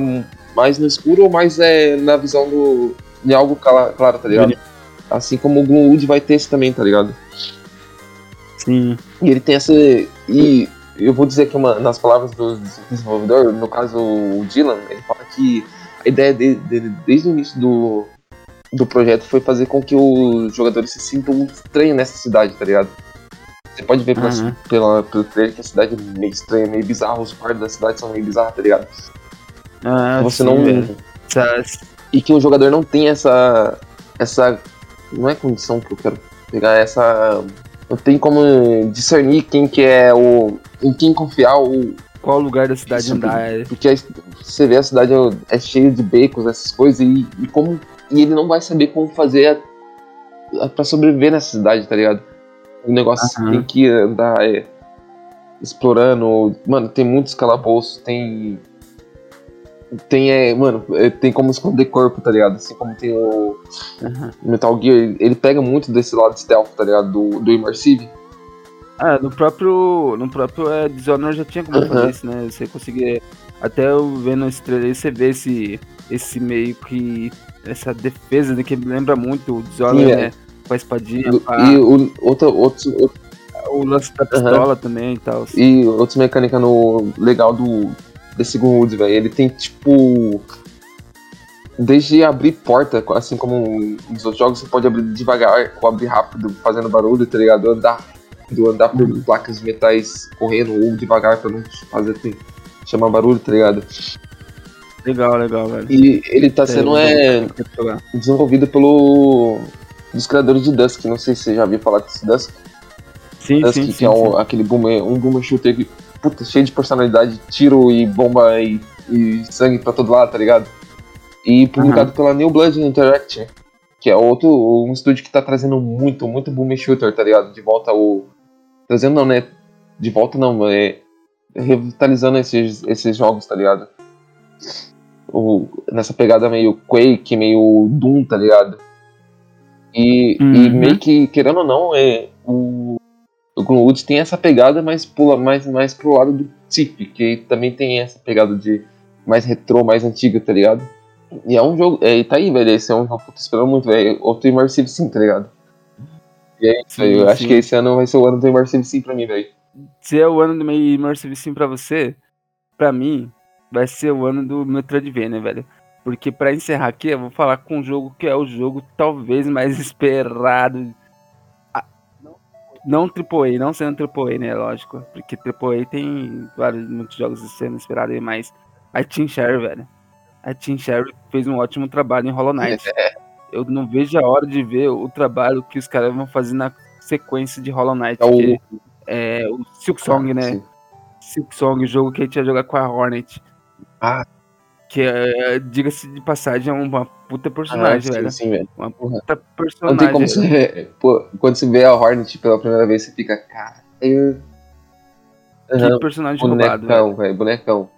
mais no escuro ou mais é, na visão do, de algo cala- claro, tá ligado? Assim como o Gloomwood vai ter esse também, tá ligado? Sim. E ele tem essa. E eu vou dizer que uma, nas palavras do desenvolvedor, no caso o Dylan, ele fala que a ideia dele, dele desde o início do, do projeto foi fazer com que os jogadores se sintam estranhos nessa cidade, tá ligado? Você pode ver pela, Uhum. pela, pelo trailer que a cidade é meio estranha, meio bizarra, os quartos da cidade são meio bizarros, tá ligado? Ah, Você sim, não. Essa- E que o jogador não tem essa. essa. Não é condição que eu quero pegar, essa. Não tem como discernir quem que é o. em quem confiar o. Qual lugar da cidade Isso, andar? é- Porque a- você vê a cidade é, é cheia de becos, essas coisas, e, e como. E ele não vai saber como fazer a, a, pra sobreviver nessa cidade, tá ligado? O negócio Aham. tem que andar é, explorando. Mano, tem muitos calabouços, tem. Tem, é, mano, é, tem como esconder corpo, tá ligado? Assim como tem o Aham. Metal Gear, ele- ele pega muito desse lado stealth, tá ligado? Do, do Immersive. Ah, no próprio. No próprio é, Dishonored já tinha como Aham. fazer isso, né? Você conseguir. Até eu vendo esse trailer aí, você vê esse, esse meio que. Essa defesa né, que me lembra muito o Dishonored, Sim, é. né? Com a espadinha, Do- E o, outro, outros o lance da pistola também e tal. E outras mecânicas no legal do desse Gunwood, velho. Ele tem tipo. Desde abrir porta, assim como nos outros jogos, você pode abrir devagar ou abrir rápido, fazendo barulho, tá ligado? Andar rápido, andar por Uhum. placas de metais correndo ou devagar pra não fazer chamar barulho, tá ligado? Legal, legal, velho. E ele tá sendo é, desenvolvido pelo. dos criadores de Dusk. Não sei se você já viu falar desse Dusk. Sim, Dusk, sim, que sim. é um, aquele boomer, um boomer shooter que, puta, cheio de personalidade, tiro e bomba e, e sangue pra todo lado, tá ligado? E publicado pela New Blood Interactive, que é outro, um estúdio que tá trazendo muito, muito boomer shooter, tá ligado? De volta ao. Trazendo não, né? De volta não, é. Revitalizando esses, esses jogos, tá ligado? O, nessa pegada meio Quake, meio Doom, tá ligado? E, e Uhum. meio que, querendo ou não, é, o, o Gloomwood tem essa pegada, mas pula mais, mais pro lado do Tip, que também tem essa pegada de mais retrô, mais antiga, tá ligado? E é um jogo, é, e tá aí, velho, esse é um jogo que eu tô esperando muito, velho, outro Immersive Sim, tá ligado? E é isso, Sim, velho, eu acho sim. que esse ano vai ser o ano do Immersive Sim pra mim, velho. Se é o ano do meio Immersive Sim pra você, pra mim, vai ser o ano do Metroidvania, velho. Porque pra encerrar aqui, eu vou falar com um jogo que é o jogo talvez mais *laughs* esperado. Ah, Não AAA, não sendo AAA, né? Lógico. Porque AAA tem vários, muitos jogos sendo esperados aí, mas a Team Share, velho. A Team Share fez um ótimo trabalho em Hollow Knight. Eu não vejo a hora de ver o trabalho que os caras vão fazer na sequência de Hollow Knight. É o- que é o Silk Song, né? Sim. Silk Song, o jogo que a gente ia jogar com a Hornet. Ah. Que, é, diga-se de passagem, é uma puta personagem, Ah, velho. sim, sim, velho. Uma puta Não personagem. tem como você. Pô, quando você vê a Hornet pela primeira vez, você fica, cara. Eu... Que Aham, personagem roubado, velho. bonecão, velho, bonecão.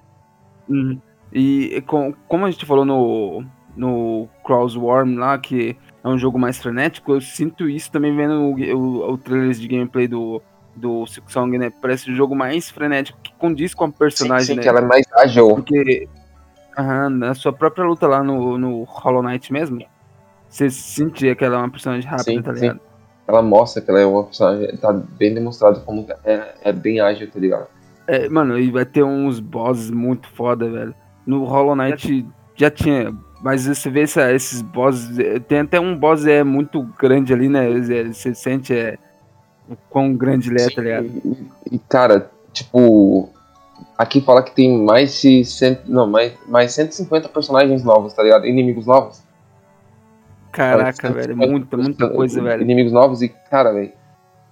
Uhum. E com, como a gente falou no, no Crossworm lá, que é um jogo mais frenético, eu sinto isso também vendo o, o, o trailer de gameplay do, do Silk Song, né? Parece um jogo mais frenético, que condiz com a personagem, sim, sim, né? que ela é mais ágil. Porque aham, na sua própria luta lá no, no Hollow Knight mesmo, você sentia que ela é uma personagem rápida, Sim, tá sim. ligado? Ela mostra que ela é uma personagem. Tá bem demonstrado como é, é bem ágil, tá ligado? É, mano, e vai ter uns bosses muito foda, velho. No Hollow Knight já tinha, mas você vê essa- esses bosses, é, tem até um boss é muito grande ali, né? Você sente é, o quão grande ele é, tá ligado? E, e, cara, tipo. Aqui fala que tem mais de. Cento, não, mais, mais 150 personagens novos, tá ligado? Inimigos novos. Caraca, velho, muita, muita coisa, velho. Inimigos novos e, cara, velho.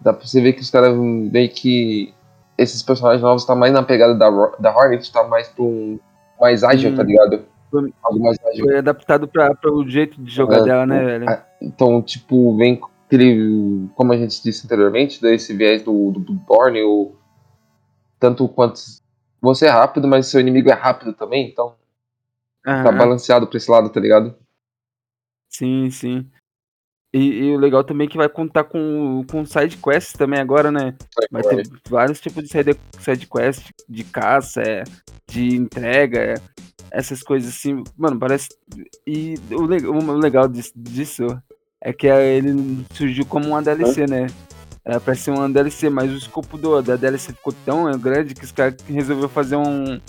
Dá pra você ver que os caras meio que. Esses personagens novos tá mais na pegada da, da Hornet, tá mais pra um. Mais ágil, Sim. tá ligado? Foi- Algo mais ágil. Foi adaptado pra, pra o jeito de jogar É, dela, né, o- velho? a- Então, tipo, vem com aquele. Como a gente disse anteriormente, desse viés do, do Bloodborne, o, tanto quanto. Você é rápido, mas seu inimigo é rápido também, então tá balanceado pra esse lado, tá ligado? Sim, sim. E, e o legal também é que vai contar com, com side quests também agora, né? Vai ter vários tipos de side, side quest, de caça, é, de entrega, é, essas coisas assim. Mano, parece. E o, le- o legal disso, disso é que é, ele surgiu como uma DLC, né? É, parece ser uma DLC, mas o escopo do, da DLC ficou tão grande que os caras resolveram fazer um,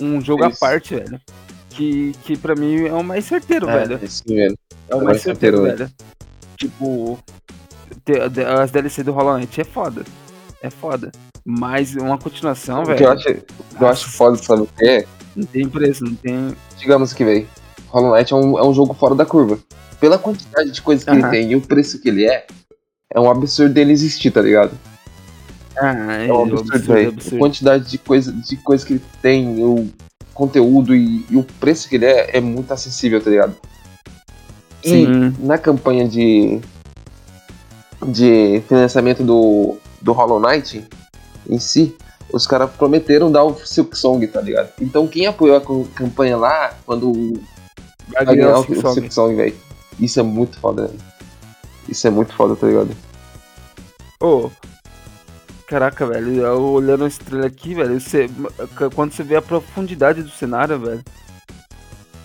um jogo à Isso. parte, velho. que, que pra mim é o mais certeiro, É, velho. sim, velho. É o mais mais certeiro, certeiro, velho. Tipo, as DLC do Hollow Knight é foda. É foda. Mas uma continuação, O que velho, eu acho, que eu acho foda, sabe o que é? não tem preço, não tem. Digamos que, velho, Hollow Knight é um, é um jogo fora da curva. Pela quantidade de coisas que ele Aham. tem e o preço que ele é, é um absurdo dele existir, tá ligado? Ah, é, É um absurdo, absurdo. A absurdo. quantidade de coisa, de coisa que ele tem, o conteúdo e, e o preço que ele é, é muito acessível, tá ligado? E Sim. na campanha de, de financiamento do, do Hollow Knight em si, os caras prometeram dar o Silk Song, tá ligado? Então quem apoiou a campanha lá, quando Vai ganhar o, Silk o Song. Silk Song, velho. Isso é muito foda, velho. Isso é muito foda, tá ligado? Ô, caraca, velho, eu olhando a estrela aqui, velho, você, quando você vê a profundidade do cenário, velho,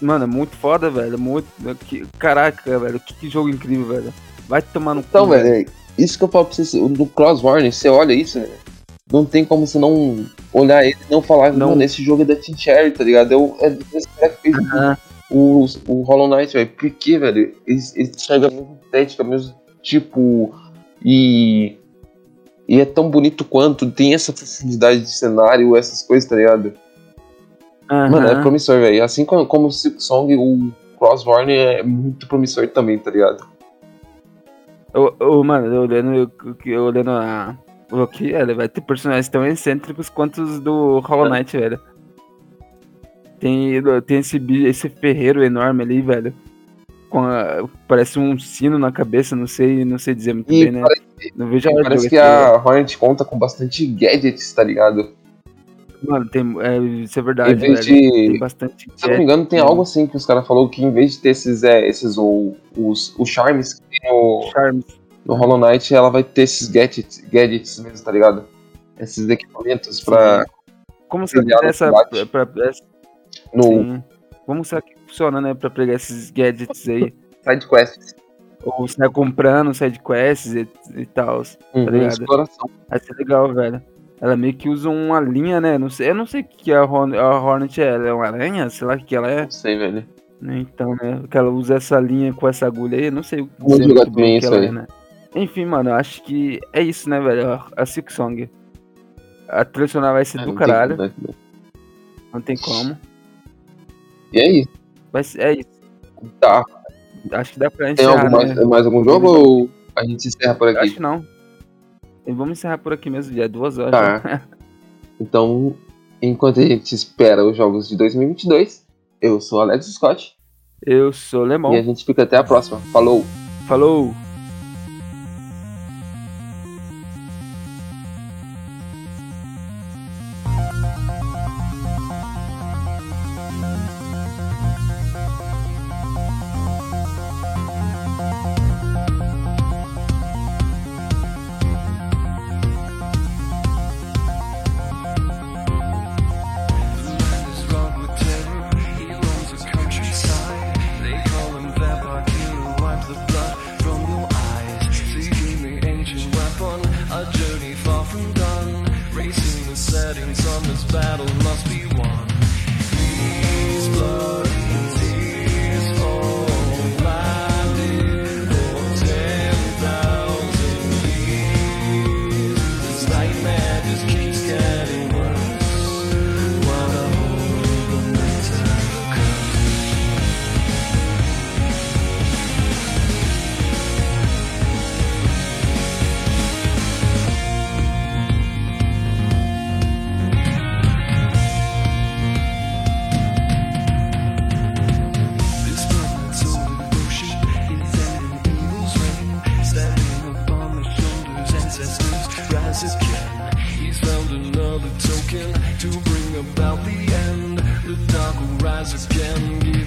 mano, é muito foda, velho, é muito, que, caraca, velho, que, que jogo incrível, velho. Vai tomar no Então, cu, velho, isso que eu falo pra você, no Cross Warning, você olha isso, velho, não tem como você não olhar ele e não falar, Não. mano, esse jogo é da Team Cherry, tá ligado? É, o- é desse cara que fez. O, o Hollow Knight, velho. Por quê, velho? Ele, chega a mesma estética, mesmo tipo. E. E é tão bonito quanto, tem essa profundidade de cenário, essas coisas, tá ligado? Mano, é promissor, velho. Assim como, como o Silk Song, o Cross Warning é muito promissor também, tá ligado? Ô, mano, eu olhando, eu, eu olhando a. O que, ele vai ter personagens tão excêntricos quanto os do Hollow Knight, velho. Tem, tem esse, esse ferreiro enorme ali, velho. Com a- parece um sino na cabeça, não sei, não sei dizer muito E bem, né? parece, Não vejo a hora parece que a Hornet conta com bastante gadgets, tá ligado? Mano, tem, é, isso é Em verdade, vez velho. de. Tem bastante. Se eu não me engano, tem é, algo assim que os caras falaram que em vez de ter esses, é, esses ou, os, os charms que tem no, Charms. no Hollow Knight, ela vai ter esses gadgets, gadgets mesmo, tá ligado? Esses equipamentos pra. Como é essa. Pra, pra, essa- no sim. Como será que funciona, né? Pra pegar esses gadgets aí? *laughs* side quest. Ou você tá comprando side quests e, e tal. Uhum, ligado? exploração. Vai ser legal, velho. Ela meio que usa uma linha, né? Não sei, eu não sei o que a, Horn, a Hornet é. Ela é uma aranha? Sei lá o que ela é. Não sei, velho. Então, né? Que ela usa essa linha com essa agulha aí. Não sei o que Vamos muito bem isso ela aí. é, né? Enfim, mano, acho que é isso, né, velho? A- Silk Song. A sonora vai ser É, do caralho. né? Não tem como. E é isso. Ser, é isso. Tá. Acho que dá pra Tem encerrar, algum mais, né? mais algum jogo ou a gente encerra por aqui? Acho que não. Vamos encerrar por aqui mesmo, já é duas horas. né? Tá. *laughs* Então, enquanto a gente espera os jogos de 2022, eu sou Alex Scott Eu sou Lemon. e a gente fica até a próxima. Falou! Falou! Rise again. He's found another token to bring about the end. The dark will rise again, give